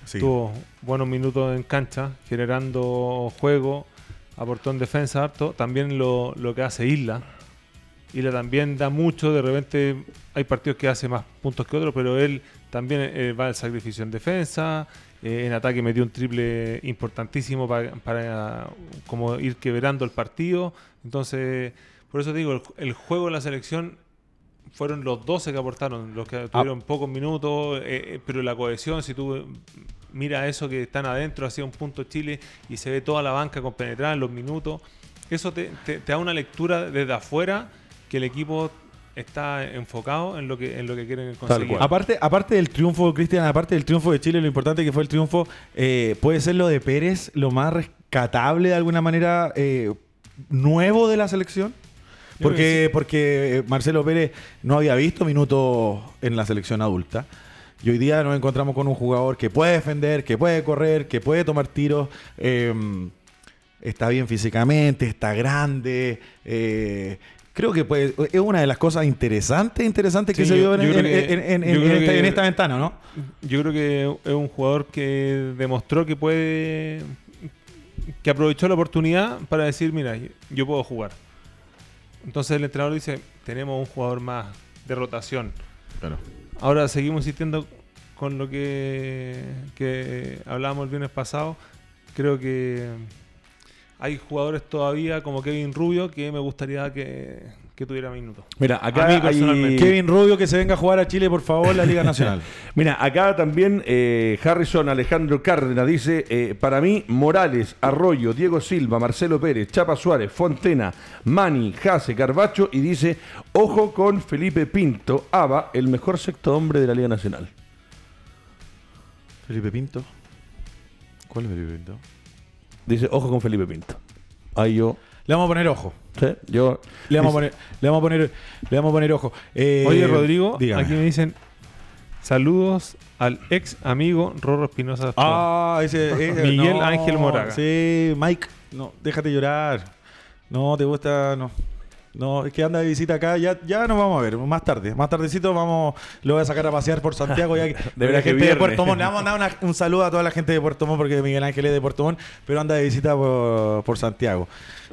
Sí. tuvo buenos minutos en cancha, generando juego, aportó en defensa harto, también lo, lo que hace Isla. Isla también da mucho, de repente hay partidos que hace más puntos que otros, pero él también eh, va al sacrificio en defensa, eh, en ataque metió un triple importantísimo para, para como ir quebrando el partido. Entonces, por eso digo, el, el juego de la selección fueron los 12 que aportaron, los que tuvieron pocos minutos, eh, pero la cohesión, si tú miras eso que están adentro, hacía un punto Chile y se ve toda la banca compenetrada en los minutos, eso te, te- te da una lectura desde afuera que el equipo está enfocado en lo que en lo que quieren conseguir. Aparte, aparte del triunfo, Cristian, aparte del triunfo de Chile, lo importante que fue el triunfo, eh, puede ser lo de Pérez, lo más rescatable de alguna manera eh, nuevo de la selección. Porque, sí. porque eh, Marcelo Pérez no había visto minutos en la selección adulta. Y hoy día nos encontramos con un jugador que puede defender, que puede correr, que puede tomar tiros. eh, está bien físicamente, está grande. eh, creo que pues, es una de las cosas interesantes, interesantes que Sí, se vio en, esta, que- en esta ventana, ¿no? Yo creo que es un jugador que demostró que puede que aprovechó la oportunidad para decir, mira, yo puedo jugar. Entonces el entrenador dice, tenemos un jugador más de rotación. Claro. Ahora seguimos insistiendo con lo que, que hablábamos el viernes pasado. Creo que hay jugadores todavía como Kevin Rubio que me gustaría que, que tuviera minutos. Mira, acá A mí hay- personalmente. Kevin Rubio que se venga a jugar a Chile, por favor, la Liga Nacional. *laughs* Mira, acá también eh, Harrison Alejandro Cárdenas dice, eh, para mí, Morales, Arroyo, Diego Silva, Marcelo Pérez, Chapa Suárez, Fontena, Mani, Jase, Carbacho y dice, ojo con Felipe Pinto, Ava, el mejor sexto hombre de la Liga Nacional. Felipe Pinto. ¿Cuál es Felipe Pinto? Dice, ojo con Felipe Pinto. Ahí yo, Le vamos a poner ojo. ¿sí? yo Le vamos a poner, le vamos a poner, le vamos a poner ojo. Eh, Oye, Rodrigo, dígame. aquí me dicen Saludos al ex amigo Rorro Espinosa. Ah, ese, ese- *laughs* Miguel no, Ángel Moraga. Sí, Mike, no, déjate llorar. No, te gusta, no. No, es que anda de visita acá, ya, ya nos vamos a ver, más tarde. Más tardecito vamos, lo voy a sacar a pasear por Santiago. Ya *laughs* De verdad la que gente de. Puerto Montt. Le vamos a dar una- un saludo a toda la gente de Puerto Montt porque Miguel Ángel es de Puerto Montt, pero anda de visita por, por Santiago.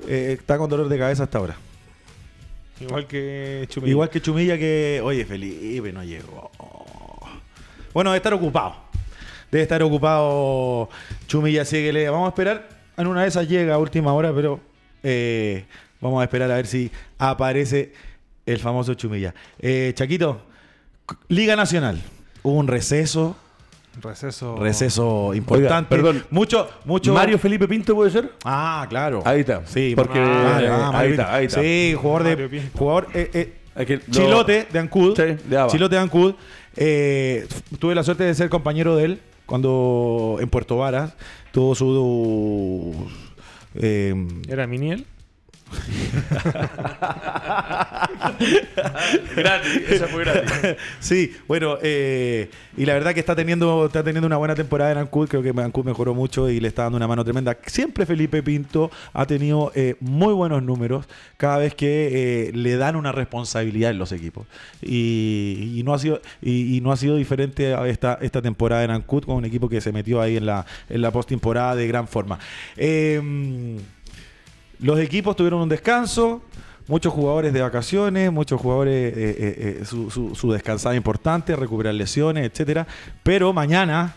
Eh, está con dolor de cabeza hasta ahora. Igual que Chumilla. Igual que Chumilla que, oye, Felipe no llegó. Bueno, debe estar ocupado. Debe estar ocupado Chumilla, así que le vamos a esperar. En una de esas llega a última hora, pero eh, vamos a esperar a ver si aparece el famoso Chumilla. Eh, Chaquito, Liga Nacional. Hubo un receso, Receso. receso importante. perdón. Mucho, mucho. Mario Felipe Pinto puede ser. Ah, claro. Ahí está. Sí, Porque ah, eh, ah, ahí Mario está, ahí está. Sí, jugador Mario de. Pinto. Jugador. eh, eh, lo- Chilote de Ancud. Sí, de. Chilote de Ancud. Eh, tuve la suerte de ser compañero de él cuando en Puerto Varas tuvo su. eh, ¿Era Miniel? *laughs* gratis, esa fue gratis. sí, bueno, eh, y la verdad que está teniendo, está teniendo una buena temporada en Ancud. Creo que Ancud mejoró mucho y le está dando una mano tremenda. Siempre Felipe Pinto ha tenido eh, muy buenos números cada vez que eh, le dan una responsabilidad en los equipos. Y, no ha sido, y, no ha sido diferente esta, esta temporada en Ancud con un equipo que se metió ahí en la, en la postemporada de gran forma. Los equipos tuvieron un descanso, muchos jugadores de vacaciones, muchos jugadores eh, eh, eh, su, su- su descansada importante, recuperar lesiones, etcétera. Pero mañana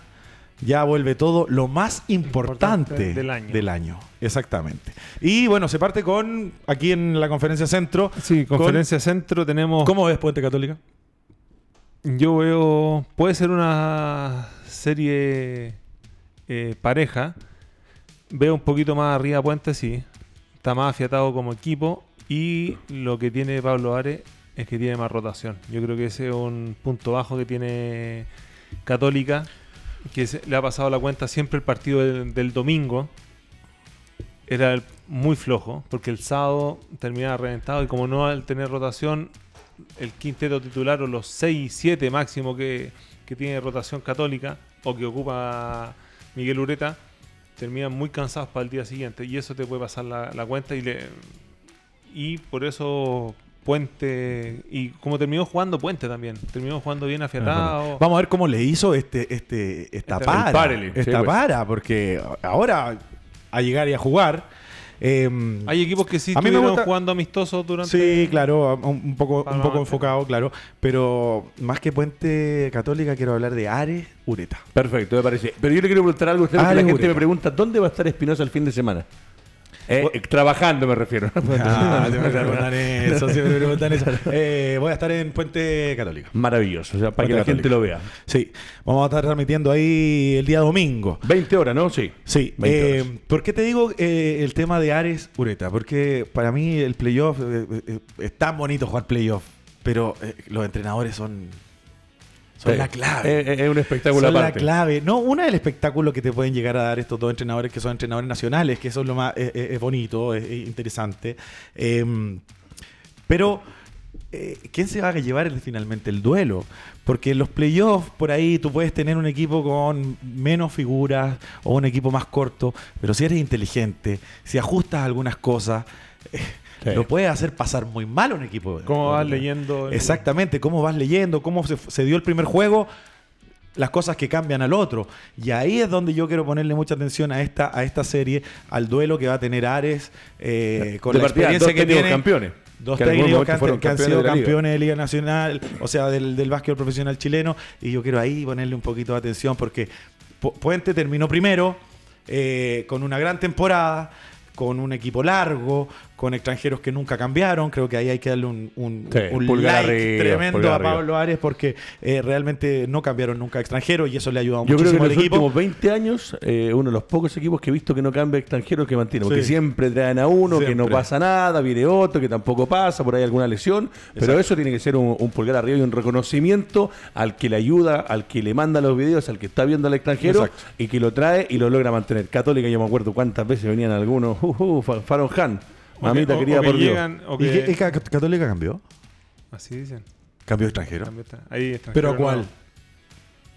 ya vuelve todo lo más importante, Importante del año. del año. Exactamente. Y bueno, se parte con aquí en la conferencia centro. Sí, con- conferencia centro tenemos. ¿Cómo ves Puente Católica? Yo veo. Puede ser una serie eh, pareja. Veo un poquito más arriba Puente, sí. Está más afiatado como equipo. Y lo que tiene Pablo Ares es que tiene más rotación. Yo creo que ese es un punto bajo que tiene Católica. Que le ha pasado la cuenta siempre el partido del, domingo. Era muy flojo. Porque el sábado terminaba reventado. Y como no al tener rotación, el quinteto titular o los 6 7 máximo que, que tiene rotación católica o que ocupa Miguel Ureta, terminan muy cansados para el día siguiente y eso te puede pasar la, la cuenta y le y por eso Puente y como terminó jugando Puente también, terminó jugando bien afiatado. Vamos a ver cómo le hizo este, este, esta Este- para. el párele, sí, esta pues. para, porque ahora a llegar y a jugar. Eh, Hay equipos que sí A mí me estuvieron gusta- jugando amistosos durante Sí, claro, un, un poco, un poco enfocado, claro. Pero más que Puente Católica, quiero hablar de Ares Ureta. Perfecto, me parece. Pero yo le quiero preguntar algo a usted, porque la gente ureta. me pregunta, ¿dónde va a estar Espinosa el fin de semana? Eh, eh, trabajando me refiero. *laughs* Ah, siempre me *laughs* preguntan eso, siempre me preguntan eso. Eh, voy a estar en Puente Católica. Maravilloso, o sea, para que la gente lo vea. Sí, vamos a estar transmitiendo ahí el día domingo. 20 horas, ¿no? Sí. Sí, 20 eh, horas. ¿por qué te digo el tema de Ares Ureta? Porque para mí el playoff es tan bonito jugar playoff, pero los entrenadores son, son Sí. la clave. Es un espectáculo son la clave. No, una del espectáculo que te pueden llegar a dar estos dos entrenadores que son entrenadores nacionales, que eso es lo más es, bonito, es, es interesante. Eh, pero, eh, ¿quién se va a llevar el- finalmente el duelo? Porque en los playoffs, por ahí tú puedes tener un equipo con menos figuras o un equipo más corto, pero si eres inteligente, si ajustas algunas cosas, eh, Sí. lo puedes hacer pasar muy mal a un equipo. cómo vas leyendo el- Exactamente, cómo vas leyendo, cómo se, se dio el primer juego, las cosas que cambian al otro. Y ahí es donde yo quiero ponerle mucha atención a esta, a esta serie, al duelo que va a tener Ares eh, con De la partida, experiencia dos que tiene. campeones. Dos Que técnicos que han, fueron que han campeones sido de campeones de Liga Nacional, o sea, del, del básquetbol profesional chileno, y yo quiero ahí ponerle un poquito de atención porque Pu- Puente terminó primero, eh, con una gran temporada, con un equipo largo, con extranjeros que nunca cambiaron. Creo que ahí hay que darle un, un, Sí, un pulgar like arriba, tremendo pulgar a. Pablo Ares porque eh, realmente no cambiaron nunca extranjeros y eso le ha ayudado Yo creo que en los equipo. últimos 20 años, eh, uno de los pocos equipos que he visto que no cambia extranjeros que mantiene. Porque Sí. siempre traen a uno, que no pasa nada, viene otro, que tampoco pasa, por ahí alguna lesión. Pero eso tiene que ser un, un pulgar arriba y un reconocimiento al que le ayuda, al que le manda los videos, al que está viendo al extranjero Exacto. y que lo trae y lo logra mantener. Católica, yo me acuerdo cuántas veces venían algunos, uh, uh, Fa- Faron Han, mamita querida por Dios. ¿Y qué- y ca- Católica cambió? así dicen. Cambió extranjero. Cambio está- ahí ¿Pero a extranjero cuál?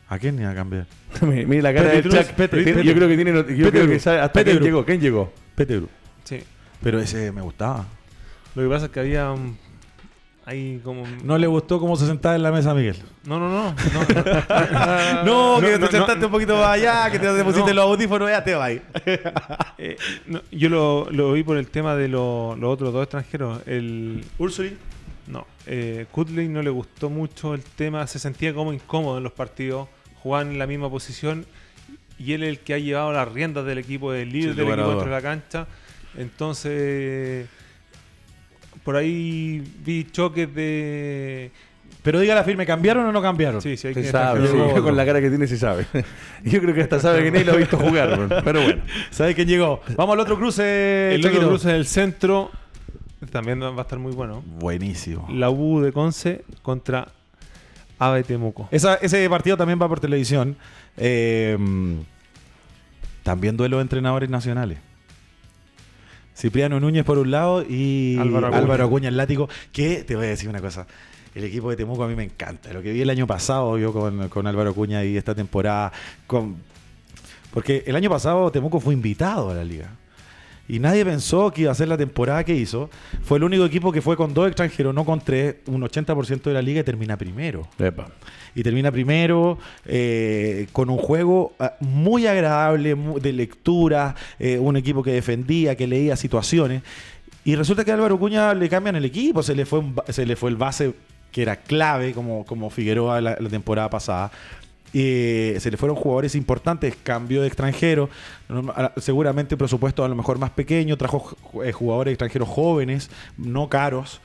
¿A quién iba a cambiar? *laughs* Mira la cara del Cruz, Chuck. Yo creo que tiene. Yo creo que sabe hasta quién llegó. ¿Quién llegó? Petebru. Sí. Pero ese me gustaba. Lo que pasa es que había um, ahí como... No le gustó cómo se sentaba en la mesa a Miguel. No, no, no. No, *laughs* No, que no, te sentaste no. un poquito más allá, que te, te pusiste No. los audífonos, ya te va ahí. *laughs* Eh, no, yo lo, lo vi por el tema de lo- los otros dos extranjeros. El, Ursuli. no, eh, no le gustó mucho el tema, se sentía como incómodo en los partidos, jugaban en la misma posición y él es el que ha llevado las riendas del equipo, el líder del equipo dentro de la cancha. Entonces, por ahí vi choques de... Pero diga la firme, ¿cambiaron o no cambiaron? Sí, sí, hay Se que sabe, con la cara que tiene se sabe. *laughs* Yo creo que hasta sabe que nadie lo ha visto jugar, pero bueno. ¿Sabes quién llegó? Vamos al otro cruce. El otro cruce del centro también va a estar muy bueno. Buenísimo. La U de Conce contra Ave Temuco. Esa- ese partido también va por televisión. Eh, también duelo de entrenadores nacionales. Cipriano Núñez por un lado y Álvaro Álvaro Acuña. Acuña, el látigo. Que te voy a decir una cosa. El equipo de Temuco a mí me encanta. Lo que vi el año pasado yo con, con Álvaro Acuña y esta temporada. Con, porque el año pasado Temuco fue invitado a la liga. Y nadie pensó que iba a ser la temporada que hizo. Fue el único equipo que fue con dos extranjeros, no con tres, un 80% de la liga y termina primero Epa. Y termina primero eh, con un juego ah, muy agradable, de lectura, eh, un equipo que defendía, que leía situaciones. Y resulta que a Álvaro Cuña le cambian el equipo, se le fue, se le fue el base que era clave como, como Figueroa la, temporada pasada. Y se le fueron jugadores importantes, cambio de extranjero, norma- a- seguramente presupuesto a lo mejor más pequeño, trajo eh, jugadores extranjeros jóvenes, no caros,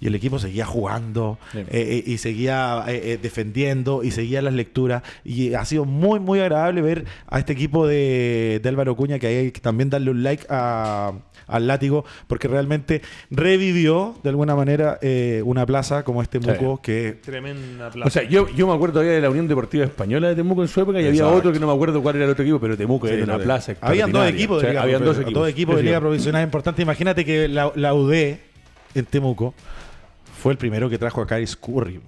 y el equipo seguía jugando eh, eh, y seguía eh, eh, defendiendo y seguía las lecturas. Y ha sido muy, muy agradable ver a este equipo de, de Álvaro Cuña, que hay que también darle un like a- al látigo, porque realmente revivió de alguna manera eh, una plaza como este Muco que Tremenda plaza. O sea, yo, yo me acuerdo todavía de la Unión Deportiva Española de Temuco en su época y había otro que no me acuerdo cuál era el otro equipo, pero Temuco Sí, era una plaza Habían dos equipos de O sea, liga, habían dos equipos. dos equipos de liga provisional importantes. Imagínate que la, la UD en Temuco fue el primero que trajo acá Scurry.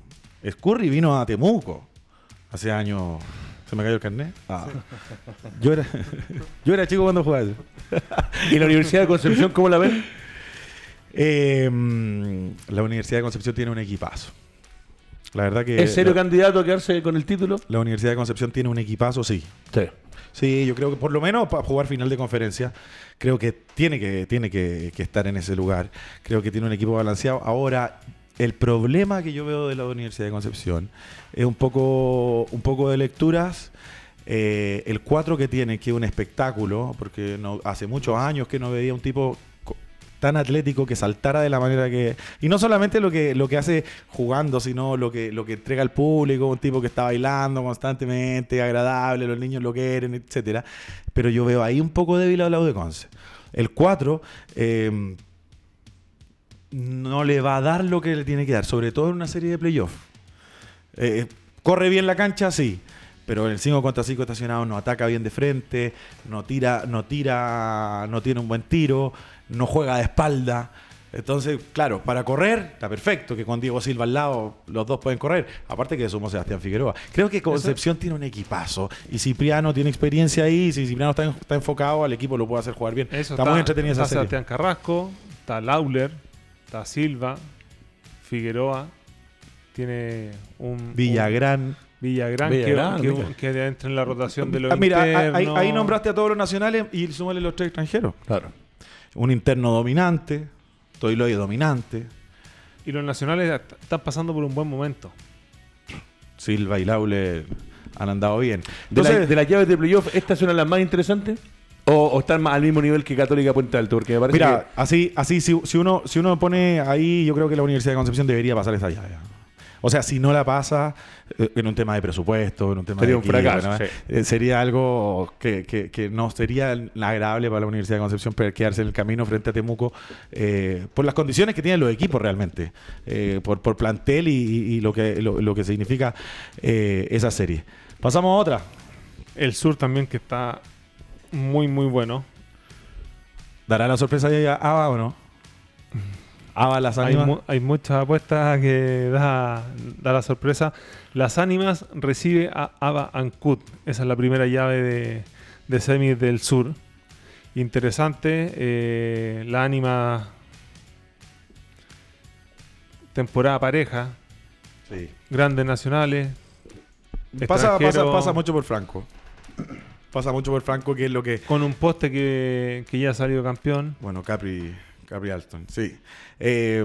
Scurry vino a Temuco hace años. ¿Se me cayó el carnet? Ah. *laughs* Yo, era, *laughs* yo era chico cuando jugaba. eso. ¿Y la Universidad de Concepción cómo la ven? Eh, mm, la Universidad de Concepción tiene un equipazo. La verdad que. ¿Es serio la, candidato a quedarse con el título? la Universidad de Concepción tiene un equipazo, sí. Sí. Sí, yo creo que por lo menos para jugar final de conferencia, creo que tiene que, tiene que, que estar en ese lugar. Creo que tiene un equipo balanceado. Ahora, el problema que yo veo de la Universidad de Concepción es un poco, un poco de lecturas. Eh, el 4 que tiene, que es un espectáculo, porque hace muchos años que no veía un tipo tan atlético que saltara de la manera que y no solamente lo que lo que hace jugando sino lo que lo que entrega al público un tipo que está bailando constantemente agradable los niños lo quieren etcétera pero yo veo ahí un poco débil a de Conce el 4 eh, no le va a dar lo que le tiene que dar sobre todo en una serie de playoffs eh, corre bien la cancha, sí. Pero en el 5 contra 5 estacionado no ataca bien de frente, no tira, no tira, no tiene un buen tiro, no juega de espalda. Entonces, claro, para correr está perfecto, que con Diego Silva al lado los dos pueden correr. Aparte que somos Sebastián Figueroa. Creo que Concepción tiene un equipazo y Cipriano tiene experiencia ahí. y Si Cipriano está, en- está enfocado, al equipo lo puede hacer jugar bien. Eso está, muy entretenida esa está serie. Sebastián Carrasco, está Lauler, está Silva, Figueroa, tiene un Villagrán. un Villagrán, Villagrán, que, que, que entra en la rotación de los Ah, mira, ahí, internos. ahí nombraste a todos los nacionales y súmale los tres extranjeros. Claro. Un interno dominante, Toiloy dominante, Y los nacionales est- están pasando por un buen momento. Silva y Laule han andado bien. De, la- Entonces, de las llaves de playoff, ¿estas son las más interesantes? ¿O, o están más al mismo nivel que Católica Puente Alto? Porque me parece mira, así, así si, si uno, si uno pone ahí, yo creo que la Universidad de Concepción debería pasar esa llave. O sea, si no la pasa, eh, en un tema de presupuesto, en un tema Sería de un equipo, fracaso, ¿no? sí. Eh, sería algo que, que- que no sería agradable para la Universidad de Concepción pero quedarse en el camino frente a Temuco eh, por las condiciones que tienen los equipos realmente, eh, por, por plantel y, y- y lo, que, lo, lo que significa eh, esa serie. Pasamos a otra. El sur también que está muy, muy bueno. ¿Dará la sorpresa ya a Ava o no? Ava las Hay, ánimas. mu- hay muchas apuestas que da, da la sorpresa. Las ánimas recibe a Ava Ankut. Esa es la primera llave de, de semis del sur. Interesante. eh, la ánima temporada pareja. Sí. Grandes nacionales. Pasa, pasa, pasa mucho por Franco. Pasa mucho por Franco, que es lo que. Con un poste que, que ya ha salido campeón. Bueno, Capri, Capri Alston, sí. Eh,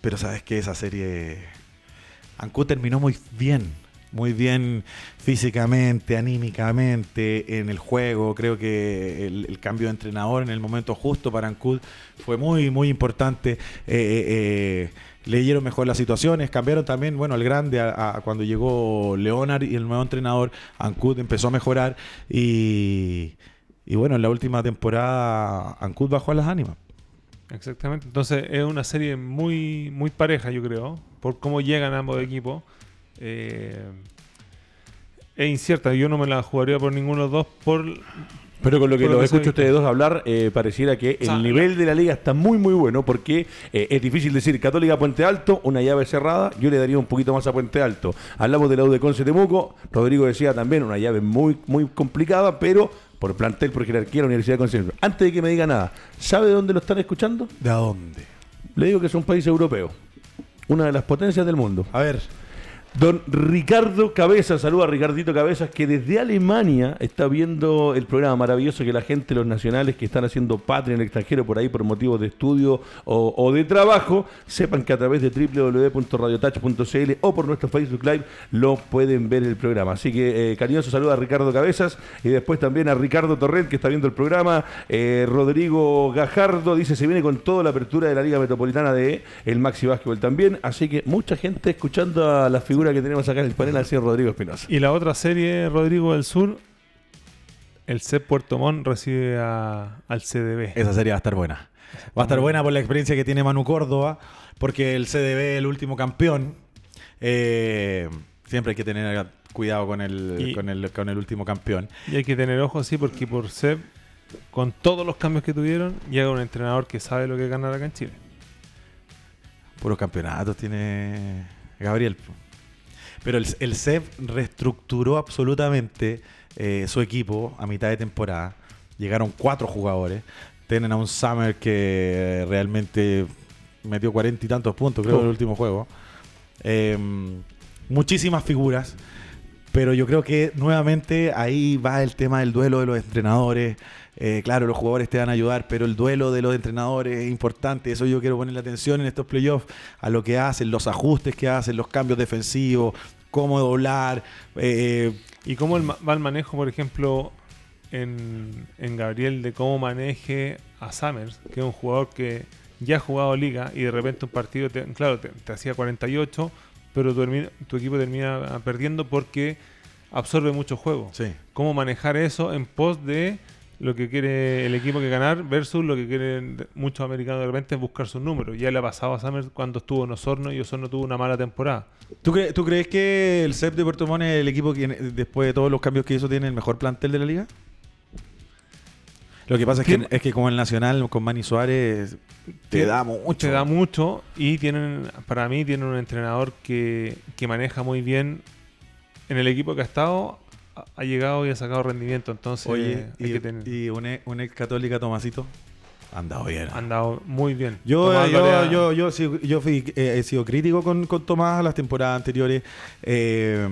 pero sabes que esa serie. Ancú terminó muy bien. Muy bien físicamente, anímicamente, en el juego. Creo que el, el cambio de entrenador en el momento justo para Ancud fue muy, muy importante. Eh, eh, eh, leyeron mejor las situaciones, cambiaron también, bueno, el grande a, cuando llegó Leonard y el nuevo entrenador, Ancud empezó a mejorar y, y bueno, en la última temporada Ancud bajó a las ánimas. Exactamente. Entonces es una serie muy, muy pareja, yo creo, por cómo llegan ambos equipos. Eh, es incierta, yo no me la jugaría por ninguno de los dos por Pero con lo que Por lo los se escucho ustedes dos hablar, eh, pareciera que O sea, el nivel de la liga está muy, muy bueno, porque eh, es difícil decir Católica Puente Alto, una llave cerrada, yo le daría un poquito más a Puente Alto. Hablamos de la U de Conce Temuco, Rodrigo decía también una llave muy, muy complicada, pero por plantel, por jerarquía, la Universidad de Conce. Antes de que me diga nada, ¿sabe de dónde lo están escuchando? ¿De dónde? Le digo que es un país europeo, una de las potencias del mundo. A ver, Don Ricardo Cabezas, saluda a Ricardito Cabezas, que desde Alemania está viendo el programa maravilloso que la gente, los nacionales que están haciendo patria en el extranjero por ahí por motivos de estudio o, de trabajo, sepan que a través de www.radiotouch.cl o por nuestro Facebook Live lo pueden ver el programa. Así que eh, cariñoso saludo a Ricardo Cabezas y después también a Ricardo Torrent que está viendo el programa. Eh, Rodrigo Gajardo dice se viene con toda la apertura de la Liga Metropolitana de el Maxi Básquetbol también. Así que mucha gente escuchando a la figura que tenemos acá en el panel, al señor Rodrigo Espinosa. Y la otra serie, Rodrigo del Sur, el CEP Puerto Montt recibe a- al CDB. esa serie va a estar buena. Va a estar buena por la experiencia que tiene Manu Córdoba, porque el CDB es el último campeón. Eh, siempre hay que tener cuidado con el, Y- con el, con el último campeón. Y hay que tener ojo, sí, porque por CEP, con todos los cambios que tuvieron, llega un entrenador que sabe lo que ganar acá en Chile. Puros campeonatos tiene Gabriel. Pero el, el CEP reestructuró absolutamente eh, su equipo a mitad de temporada. Llegaron cuatro jugadores. Tienen a un Summer que realmente metió cuarenta y tantos puntos, creo, en el último juego. Eh, muchísimas figuras. Pero yo creo que nuevamente ahí va el tema del duelo de los entrenadores. Eh, claro, los jugadores te van a ayudar, pero el duelo de los entrenadores es importante. Eso yo quiero ponerle atención en estos playoffs, a lo que hacen, los ajustes que hacen, los cambios defensivos, cómo doblar. eh, ¿Y cómo el va el manejo, por ejemplo, en, en Gabriel, de cómo maneje a Summers, que es un jugador que ya ha jugado liga y de repente un partido, te- claro, te, te hacía 48, pero tu, equipo termina perdiendo porque absorbe mucho juego. sí. ¿Cómo manejar eso en pos de lo que quiere el equipo que ganar versus lo que quieren muchos americanos de repente es buscar sus números? Ya le ha pasado a Summers cuando estuvo en Osorno y Osorno tuvo una mala temporada. ¿Tú, cre- tú crees que el CEP de Puerto Montt es el equipo que después de todos los cambios que hizo tiene el mejor plantel de la liga? Lo que pasa es que, es que como el Nacional con Manny Suárez te da mucho. Te da mucho y tienen, para mí, tienen un entrenador que, que maneja muy bien en el equipo que ha estado, ha- llegado y ha sacado rendimiento. Entonces, Oye, hay y, que tener- y un, ex, un ex católica Tomasito ha andado bien. ha andado muy bien. Yo, Tomás yo, yo, yo, sí- yo fui- eh, he sido crítico con, con Tomás las temporadas anteriores. Eh,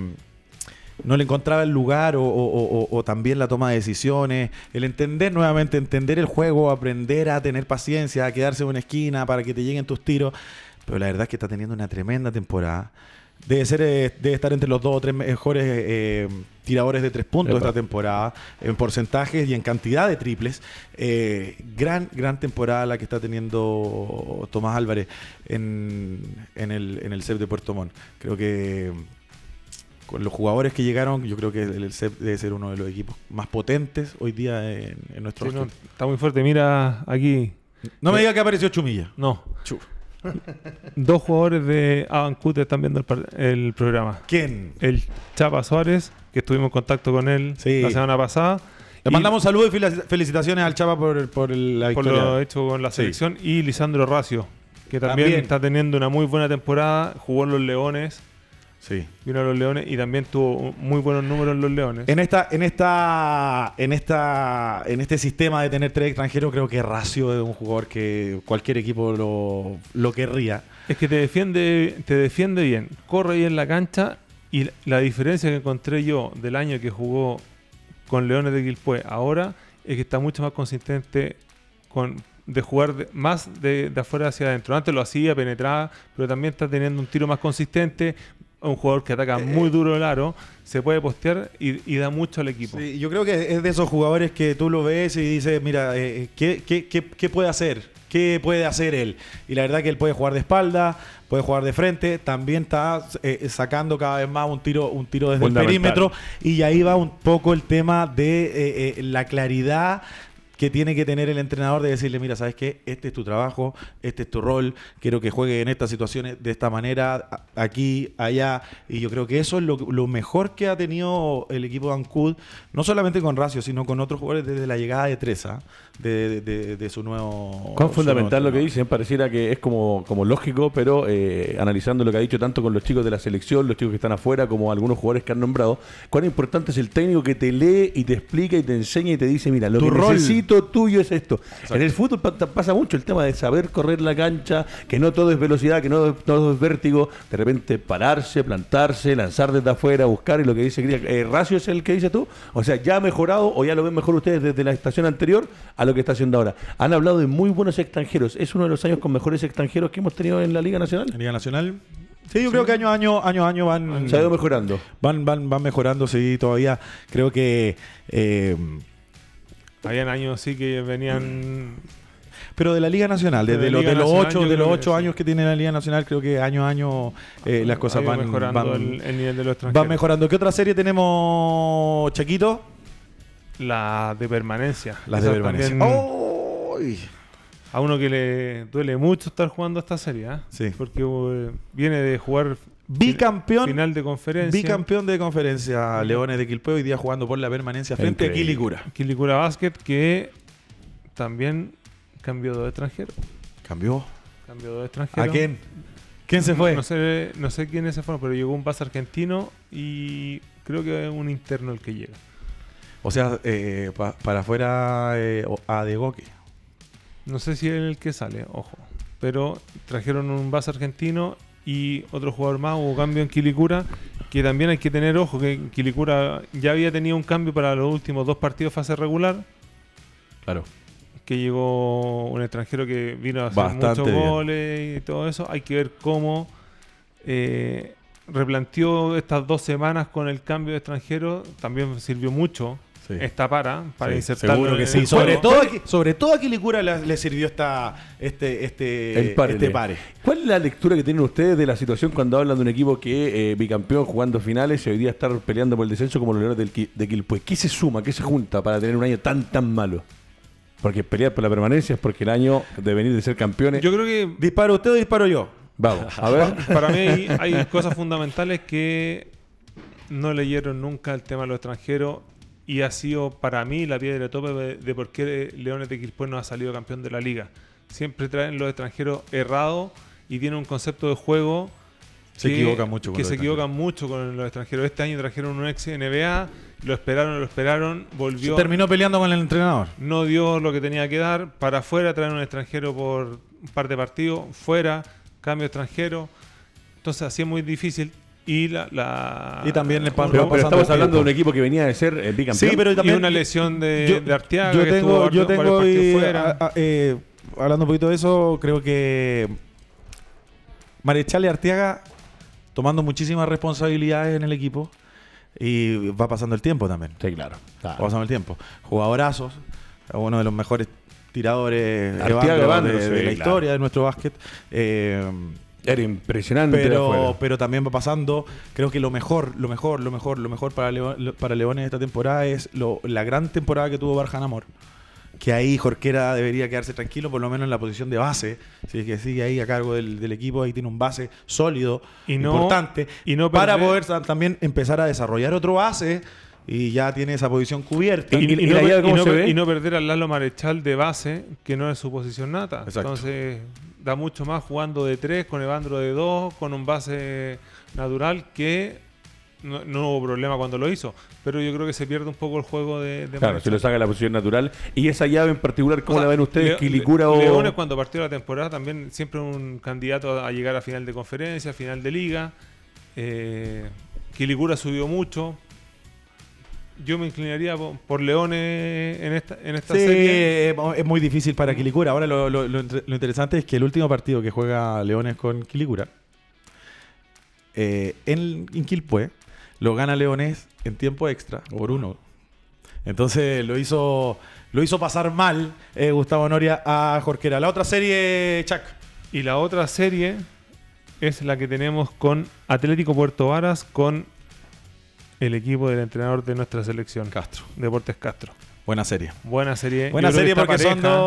no le encontraba el lugar o, o- o- o- o también la toma de decisiones, el entender nuevamente, entender el juego, aprender a tener paciencia, a quedarse en una esquina para que te lleguen tus tiros. Pero la verdad es que está teniendo una tremenda temporada. Debe ser, eh, debe estar entre los dos o tres mejores eh, tiradores de tres puntos Epa. esta temporada, en porcentajes y en cantidad de triples. Eh, gran, gran temporada la que está teniendo Tomás Álvarez en, en el, en el CEP de Puerto Montt. Creo que con los jugadores que llegaron, yo creo que el, CEP debe ser uno de los equipos más potentes hoy día en, en nuestro Sí, no, está muy fuerte. Mira aquí. No me diga que apareció Chumilla. No. Dos jugadores de Avancute están viendo el, el programa. ¿Quién? El Chapa Suárez, que estuvimos en contacto con él Sí. la semana pasada. Le y mandamos saludos y fel- felicitaciones al Chapa por, por la por victoria. lo hecho con la Sí. selección. Y Lisandro Racio, que también, También. está teniendo una muy buena temporada. Jugó en los Leones, Sí. vino a los Leones y también tuvo muy buenos números en los Leones. En esta, en esta, en esta, en este sistema de tener tres extranjeros, creo que Racio es un jugador que cualquier equipo lo, lo querría. Es que te defiende, te defiende bien, corre bien la cancha y la diferencia que encontré yo del año que jugó con Leones de Quilpué ahora es que está mucho más consistente con de jugar de- más de, de afuera hacia adentro. Antes lo hacía, penetraba, pero también está teniendo un tiro más consistente. Un jugador que ataca muy duro el aro, se puede postear y, y da mucho al equipo. Sí, yo creo que es de esos jugadores que tú lo ves y dices, mira, eh, ¿qué, qué, qué, qué puede hacer? ¿Qué puede hacer él? Y la verdad que él puede jugar de espalda, puede jugar de frente, también está eh, sacando cada vez más un tiro, un tiro desde el perímetro y ahí va un poco el tema de eh, eh, la claridad que tiene que tener el entrenador de decirle, mira, ¿sabes qué? Este es tu trabajo, este es tu rol, quiero que juegue en estas situaciones de esta manera, aquí, allá. Y yo creo que eso es lo, lo mejor que ha tenido el equipo de Ancud, no solamente con Racio, sino con otros jugadores desde la llegada de Treza, de, de- de- de su nuevo... Su fundamental nuevo lo que dicen, pareciera que es como, como lógico, pero eh, analizando lo que ha dicho tanto con los chicos de la selección, los chicos que están afuera, como algunos jugadores que han nombrado, cuán importante es el técnico que te lee y te explica y te enseña y te dice, mira, lo Tu que rol. necesito tuyo es esto. En el fútbol pa- pasa mucho el tema de saber correr la cancha, que no todo es velocidad, que no todo es vértigo, de repente pararse, plantarse, lanzar desde afuera, buscar y lo que dice eh, Racio es el que dice tú, o sea, ya ha mejorado o ya lo ven mejor ustedes desde la estación anterior a lo que está haciendo ahora. Han hablado de muy buenos extranjeros, es uno de los años con mejores extranjeros que hemos tenido en la Liga Nacional. En Liga Nacional. Sí, yo creo que año a año, año a año van... Se ha ido mejorando. Van, van, van mejorando, sí, todavía. Creo que... eh, Habían años sí que venían Pero de la Liga Nacional, De desde Liga de los ocho, de los ocho años que tiene la Liga Nacional, creo que año a año eh, las cosas van mejorando van- el, el nivel de los extranjeros. van mejorando. ¿Qué otra serie tenemos, Chaquito? La de permanencia. Las de permanencia. A uno que le duele mucho estar jugando esta serie, ¿ah? Sí. Porque uh, viene de jugar Bicampeón, final de conferencia. bicampeón de conferencia Leones de Quilpue hoy día jugando por la permanencia frente a. Quilicura. Quilicura Basket, que también cambió de extranjero. Cambió. Cambió de extranjero. ¿A quién? ¿Quién se fue? No sé, no sé quiénes se fueron, pero llegó un base argentino y creo que es un interno el que llega. O sea, eh, pa- para afuera eh, a Degoque. No sé si es el que sale, ojo. Pero trajeron un base argentino y otro jugador más, hubo cambio en Quilicura, que también hay que tener ojo, que Quilicura ya había tenido un cambio para los últimos dos partidos fase regular, Claro. que llegó un extranjero que vino a hacer Bastante muchos bien. goles y todo eso. Hay que ver cómo eh, replanteó estas dos semanas con el cambio de extranjero. También sirvió mucho Sí. esta para, para Sí, insertarlo seguro que sí. Sobre todo, aquí- sobre todo a Quilicura le, le sirvió esta, este, este, El pare. este pare. ¿Cuál es la lectura que tienen ustedes de la situación cuando hablan de un equipo que eh, bicampeón jugando finales y hoy día estar peleando por el descenso como los Leones de Quilpué? ¿Qué se suma, qué se junta para tener un año tan tan malo? Porque pelear por la permanencia es porque el año de venir de ser campeones. Yo creo que ¿Disparo usted o disparo yo? Vamos, a ver. *laughs* para mí hay, hay cosas fundamentales que no leyeron nunca el tema de los extranjeros y ha sido para mí la piedra de tope de, de por qué Leones de Quilpué no ha salido campeón de la liga. Siempre traen los extranjeros errados y tienen un concepto de juego Se equivocan mucho con que los se equivocan mucho con los extranjeros. Este año trajeron un ex NBA, lo esperaron, lo esperaron, volvió, Terminó peleando con el entrenador. no dio lo que tenía que dar, para afuera traen un extranjero por un par de partidos, fuera, cambio extranjero. Entonces así es muy difícil. Y la, la- Y también le un pasa- Pero, estamos hablando de un equipo que venía de ser eh, bicampeón. Sí, pero y también una lesión de, yo- de Arteaga yo que tengo, estuvo yo varios tengo partidos y, fuera. a- a- eh, hablando un poquito de eso, creo que Marechal y Arteaga tomando muchísimas responsabilidades en el equipo y va pasando el tiempo también. Sí, claro. Va pasando el tiempo. Jugadorazos, uno de los mejores tiradores Arteaga, Evandro, Evandro, de, sí, de la claro. historia de nuestro básquet. Eh, Era impresionante. pero, pero también va pasando. Creo que lo mejor, lo mejor, lo mejor, lo mejor para, León, para Leones esta temporada es lo- la gran temporada que tuvo Barjan Amor. Que ahí Jorquera debería quedarse tranquilo, por lo menos en la posición de base. Si es que sigue ahí a cargo del, del equipo, ahí tiene un base sólido, Y no- importante. y no para poder también empezar a desarrollar otro base y ya tiene esa posición cubierta. Y- y, y no, la per- idea, y ¿cómo no se per- ve? y no perder al Lalo Marechal de base, que no es su posición nata. Exacto. Entonces, da mucho más jugando de 3, con Evandro de 2, con un base natural que no, no hubo problema cuando lo hizo. Pero yo creo que se pierde un poco el juego de, de Claro, se lo saca la posición natural. Y esa llave en particular, ¿cómo O sea, la ven ustedes? ¿Quilicura o.? Leones cuando partió la temporada también siempre un candidato a llegar a final de conferencia, final de liga. Eh, Quilicura subió mucho. Yo me inclinaría po- por, Leones en esta, en esta Sí, serie. es muy difícil para Quilicura. Ahora lo, lo- lo entre- lo interesante es que el último partido que juega Leones con Quilicura, eh, en, en Quilpué, lo gana Leones en tiempo extra por uno. Entonces lo hizo, lo hizo pasar mal eh, Gustavo Noria a Jorquera. La otra serie, Chuck. Y la otra serie es la que tenemos con Atlético Puerto Varas con el equipo del entrenador de nuestra selección, Castro. Deportes Castro. Buena serie. Buena serie. Buena serie porque son pareja- dos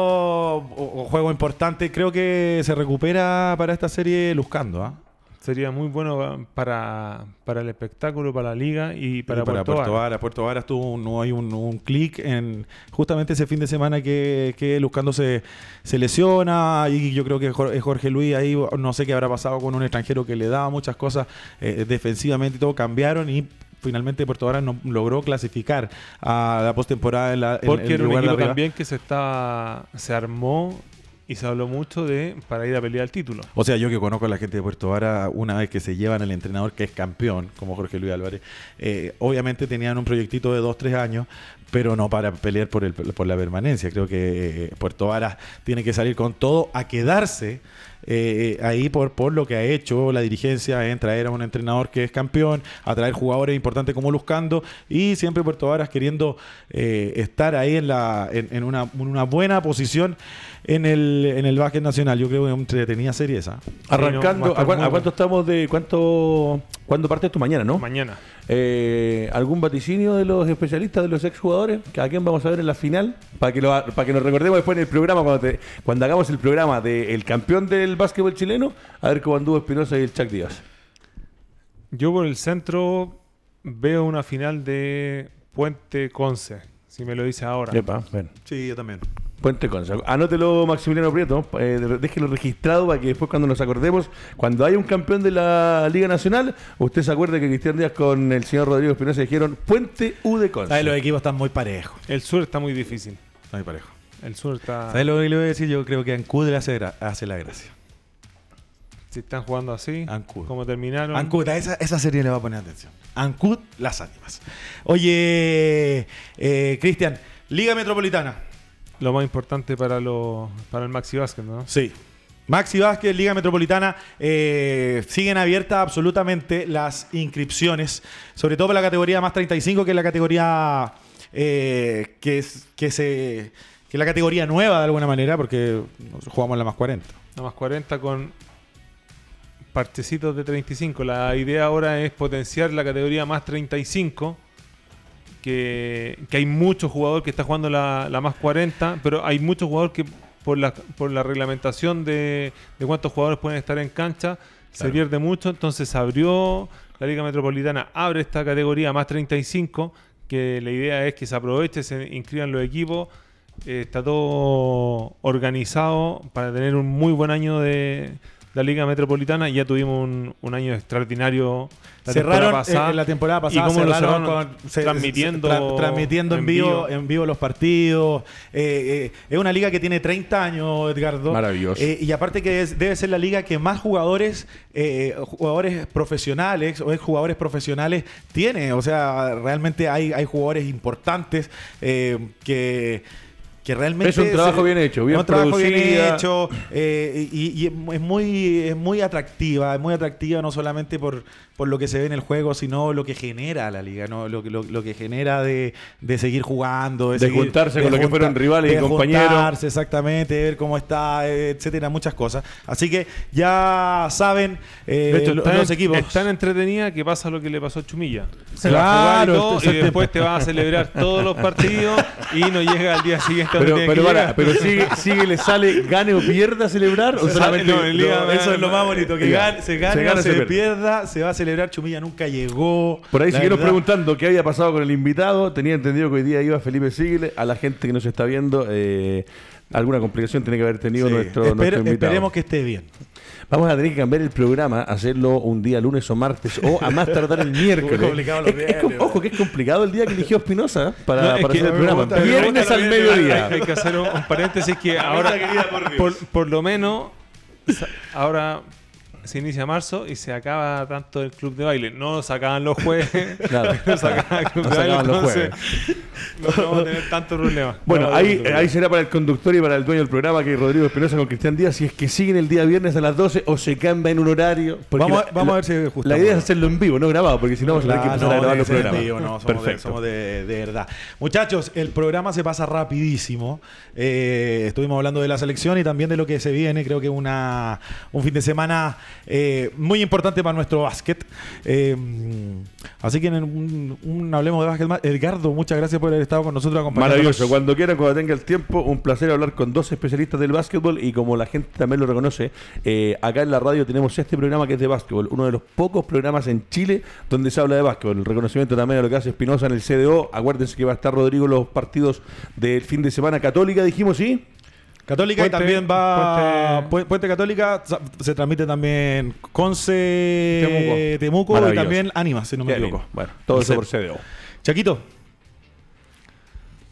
o- o juegos importantes. Creo que se recupera para esta serie Luzcando. ¿ah? Sería muy bueno para, para el espectáculo, para la liga y para, Y para Puerto Puerto Varas. Puerto Varas tuvo un, no hay un, un clic en justamente ese fin de semana que, que Luzcando se, se lesiona y yo creo que Jor- eh, Jorge Luis ahí no sé qué habrá pasado con un extranjero que le daba muchas cosas eh, defensivamente y todo cambiaron y finalmente Puerto Varas no logró clasificar a la postemporada en la en Porque era un lugar de equipo también que se estaba se armó y se habló mucho de para ir a pelear el título. O sea, yo que conozco a la gente de Puerto Vara, una vez que se llevan al entrenador que es campeón, como Jorge Luis Álvarez, eh, obviamente tenían un proyectito de dos, tres años, pero no para pelear por, el, por la permanencia. Creo que eh, Puerto Vara tiene que salir con todo a quedarse eh, ahí por, por lo que ha hecho la dirigencia en traer a un entrenador que es campeón, a traer jugadores importantes como Luzcando y siempre Puerto Varas queriendo eh, estar ahí en, la, en, en una, en una buena posición en el, en el básquet nacional. Yo creo que entretenida serie esa. Arrancando, no, a ¿a, estar cuán- muy a cuánto estamos de. cuánto ¿Cuándo parte esto? Mañana, ¿no? Mañana. Eh, ¿Algún vaticinio de los especialistas, de los exjugadores? ¿A quién vamos a ver en la final? Para que, lo, para que nos recordemos después en el programa, cuando, te- cuando hagamos el programa del campeón del básquetbol chileno, a ver cómo anduvo Espinosa y el Chuck Díaz. Yo por el centro veo una final de Puente Conce, si me lo dice ahora. Epa, ven. Sí, yo también. Puente Conce. Anótelo, Maximiliano Prieto. eh, déjelo registrado para que después, cuando nos acordemos, cuando haya un campeón de la Liga Nacional, usted se acuerde que Cristian Díaz con el señor Rodrigo Espinosa dijeron Puente U de Conce. Ahí los equipos están muy parejos. El sur está muy difícil. Están muy parejos. El sur está. ¿Sabes lo que le voy a decir? Yo creo que Ancud le hace, gra- hace la gracia. Si están jugando así, Ancud. como terminaron. Ancud, a esa, esa serie le va a poner atención. Ancud, las ánimas. Oye, eh, Cristian, Liga Metropolitana. Lo más importante para, lo, para el Maxi Vázquez, ¿no? Sí. Maxi Vázquez, Liga Metropolitana, eh, siguen abiertas absolutamente las inscripciones, sobre todo para la categoría más 35, que es la categoría eh, que, es, que, se, que es la categoría nueva de alguna manera, porque jugamos la más 40. La más 40 con partecitos de 35. La idea ahora es potenciar la categoría más 35. Que, que hay muchos jugadores que está jugando la, la más 40, pero hay muchos jugadores que por la, por la reglamentación de, de cuántos jugadores pueden estar en cancha se pierde mucho. Entonces abrió la Liga Metropolitana, abre esta categoría más 35, que la idea es que se aproveche, se inscriban los equipos. Eh, está todo organizado para tener un muy buen año de la Liga Metropolitana. Ya tuvimos un, un año extraordinario la cerraron temporada pasada. eh, la temporada pasada ¿Y cómo lo cerraron cerraron? con- se- Transmitiendo tra- transmitiendo en vivo, vivo. en vivo los partidos Eh, eh, es una liga que tiene 30 años Edgardo Maravilloso. Eh, y aparte que es- debe ser la liga que más jugadores eh, jugadores profesionales o jugadores profesionales tiene o sea realmente hay, hay jugadores importantes eh, que que realmente Es un trabajo bien hecho, bien es un trabajo bien hecho eh, y, y es muy es muy atractiva es muy atractiva no solamente por, por lo que se ve en el juego sino lo que genera la liga no lo, que- lo, lo que genera de, de seguir jugando De seguir- juntarse con lo que fueron rivales y de compañeros. juntarse, exactamente ver cómo está etcétera muchas cosas. Así que ya saben eh, De hecho, lo- tan, los equipos. es tan entretenida que pasa lo que le pasó a Chumilla. Se Claro, va a jugar y, todo, y después te va a celebrar todos los partidos y no llega al día siguiente Pero, pero, para, pero sigue, sigue, le sale, gane o pierda a celebrar, o solamente. sale, no, en Liga No, eso es lo más bonito que se gane Se gana se, se pierda se va a celebrar Chumilla nunca llegó Por ahí siguieron verdad. preguntando qué había pasado con el invitado. Tenía entendido que hoy día iba Felipe Sigle. A la gente que nos está viendo, eh, alguna complicación tiene que haber tenido Sí. nuestro, nuestro invitado. esperemos que esté bien. Vamos a tener que cambiar el programa, hacerlo un día lunes o martes o a más tardar el *laughs* miércoles. Muy complicado los Es- es com- viernes, ojo que es complicado el día que eligió Espinosa para, No, es para hacer el programa. gusta- Viernes al mediodía. Hay, hay que hacer un, un paréntesis que *laughs* ahora, por, por lo menos, ahora se inicia marzo y se acaba tanto el club de baile. No sacaban los jueves, *laughs* Claro. *laughs* no sacaban el club de baile, entonces no vamos a tener tanto problema. *laughs* Bueno, No, ahí, ahí será para el conductor y para el dueño del programa, que es Rodrigo Espinosa con Cristian Díaz, si es que siguen el día viernes a las 12 o se cambia en un horario. Vamos a- la- vamos a ver si La ajustamos. idea es hacerlo en vivo, no grabado, porque si no vamos a tener que empezar a grabar los programas. en vivo, no, somos, de, Perfecto. somos de- de verdad. Muchachos, el programa se pasa rapidísimo. Eh, estuvimos hablando de la selección y también de lo que se viene. Creo que una, un fin de semana eh, muy importante para nuestro básquet. Eh, así que en un, hablemos de básquet más. Edgardo, muchas gracias por haber estado con nosotros acompañándonos. Maravilloso. Cuando quieran, cuando tenga el tiempo, un placer hablar con dos especialistas del básquetbol y como la gente también lo reconoce, eh, acá en la radio tenemos este programa que es de básquetbol, uno de los pocos programas en Chile donde se habla de básquetbol. El reconocimiento también a lo que hace Espinosa en el CDO. Acuérdense que va a estar Rodrigo los partidos del fin de semana. Católica, dijimos, ¿sí? Católica Puente- y también va. Puente- Católica se transmite también Conce Temuco. Temuco, y también Anima, si no me Qué equivoco. Bueno, todo eso por CDO. Chaquito.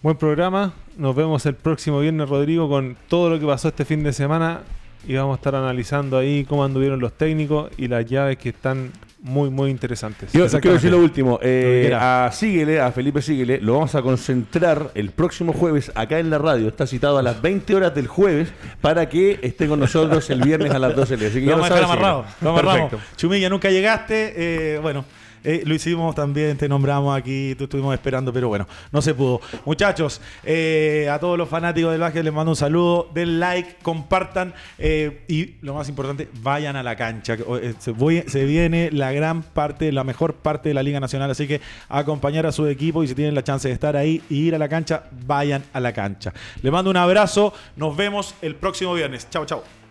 Buen programa. Nos vemos el próximo viernes, Rodrigo, con todo lo que pasó este fin de semana. Y vamos a estar analizando ahí cómo anduvieron los técnicos y las llaves que están muy, muy interesantes. Yo quiero decir lo último. eh, Lo a Síguele, a Felipe Síguele, lo vamos a concentrar el próximo jueves acá en la radio. Está citado a las 20 horas del jueves para que esté con nosotros el viernes a las 12. Así que Lo ya vamos a dejar amarrado. Lo amarramos. Chumilla, nunca llegaste. eh, bueno, eh, lo hicimos también, te nombramos aquí, tú estuvimos esperando, pero bueno, no se pudo. Muchachos, eh, a todos los fanáticos del básquet les mando un saludo, den like, compartan eh, y lo más importante, vayan a la cancha. se viene la gran parte, la mejor parte de la Liga Nacional, así que acompañar a su equipo y si tienen la chance de estar ahí y ir a la cancha, vayan a la cancha. Les mando un abrazo, nos vemos el próximo viernes. Chao, chao.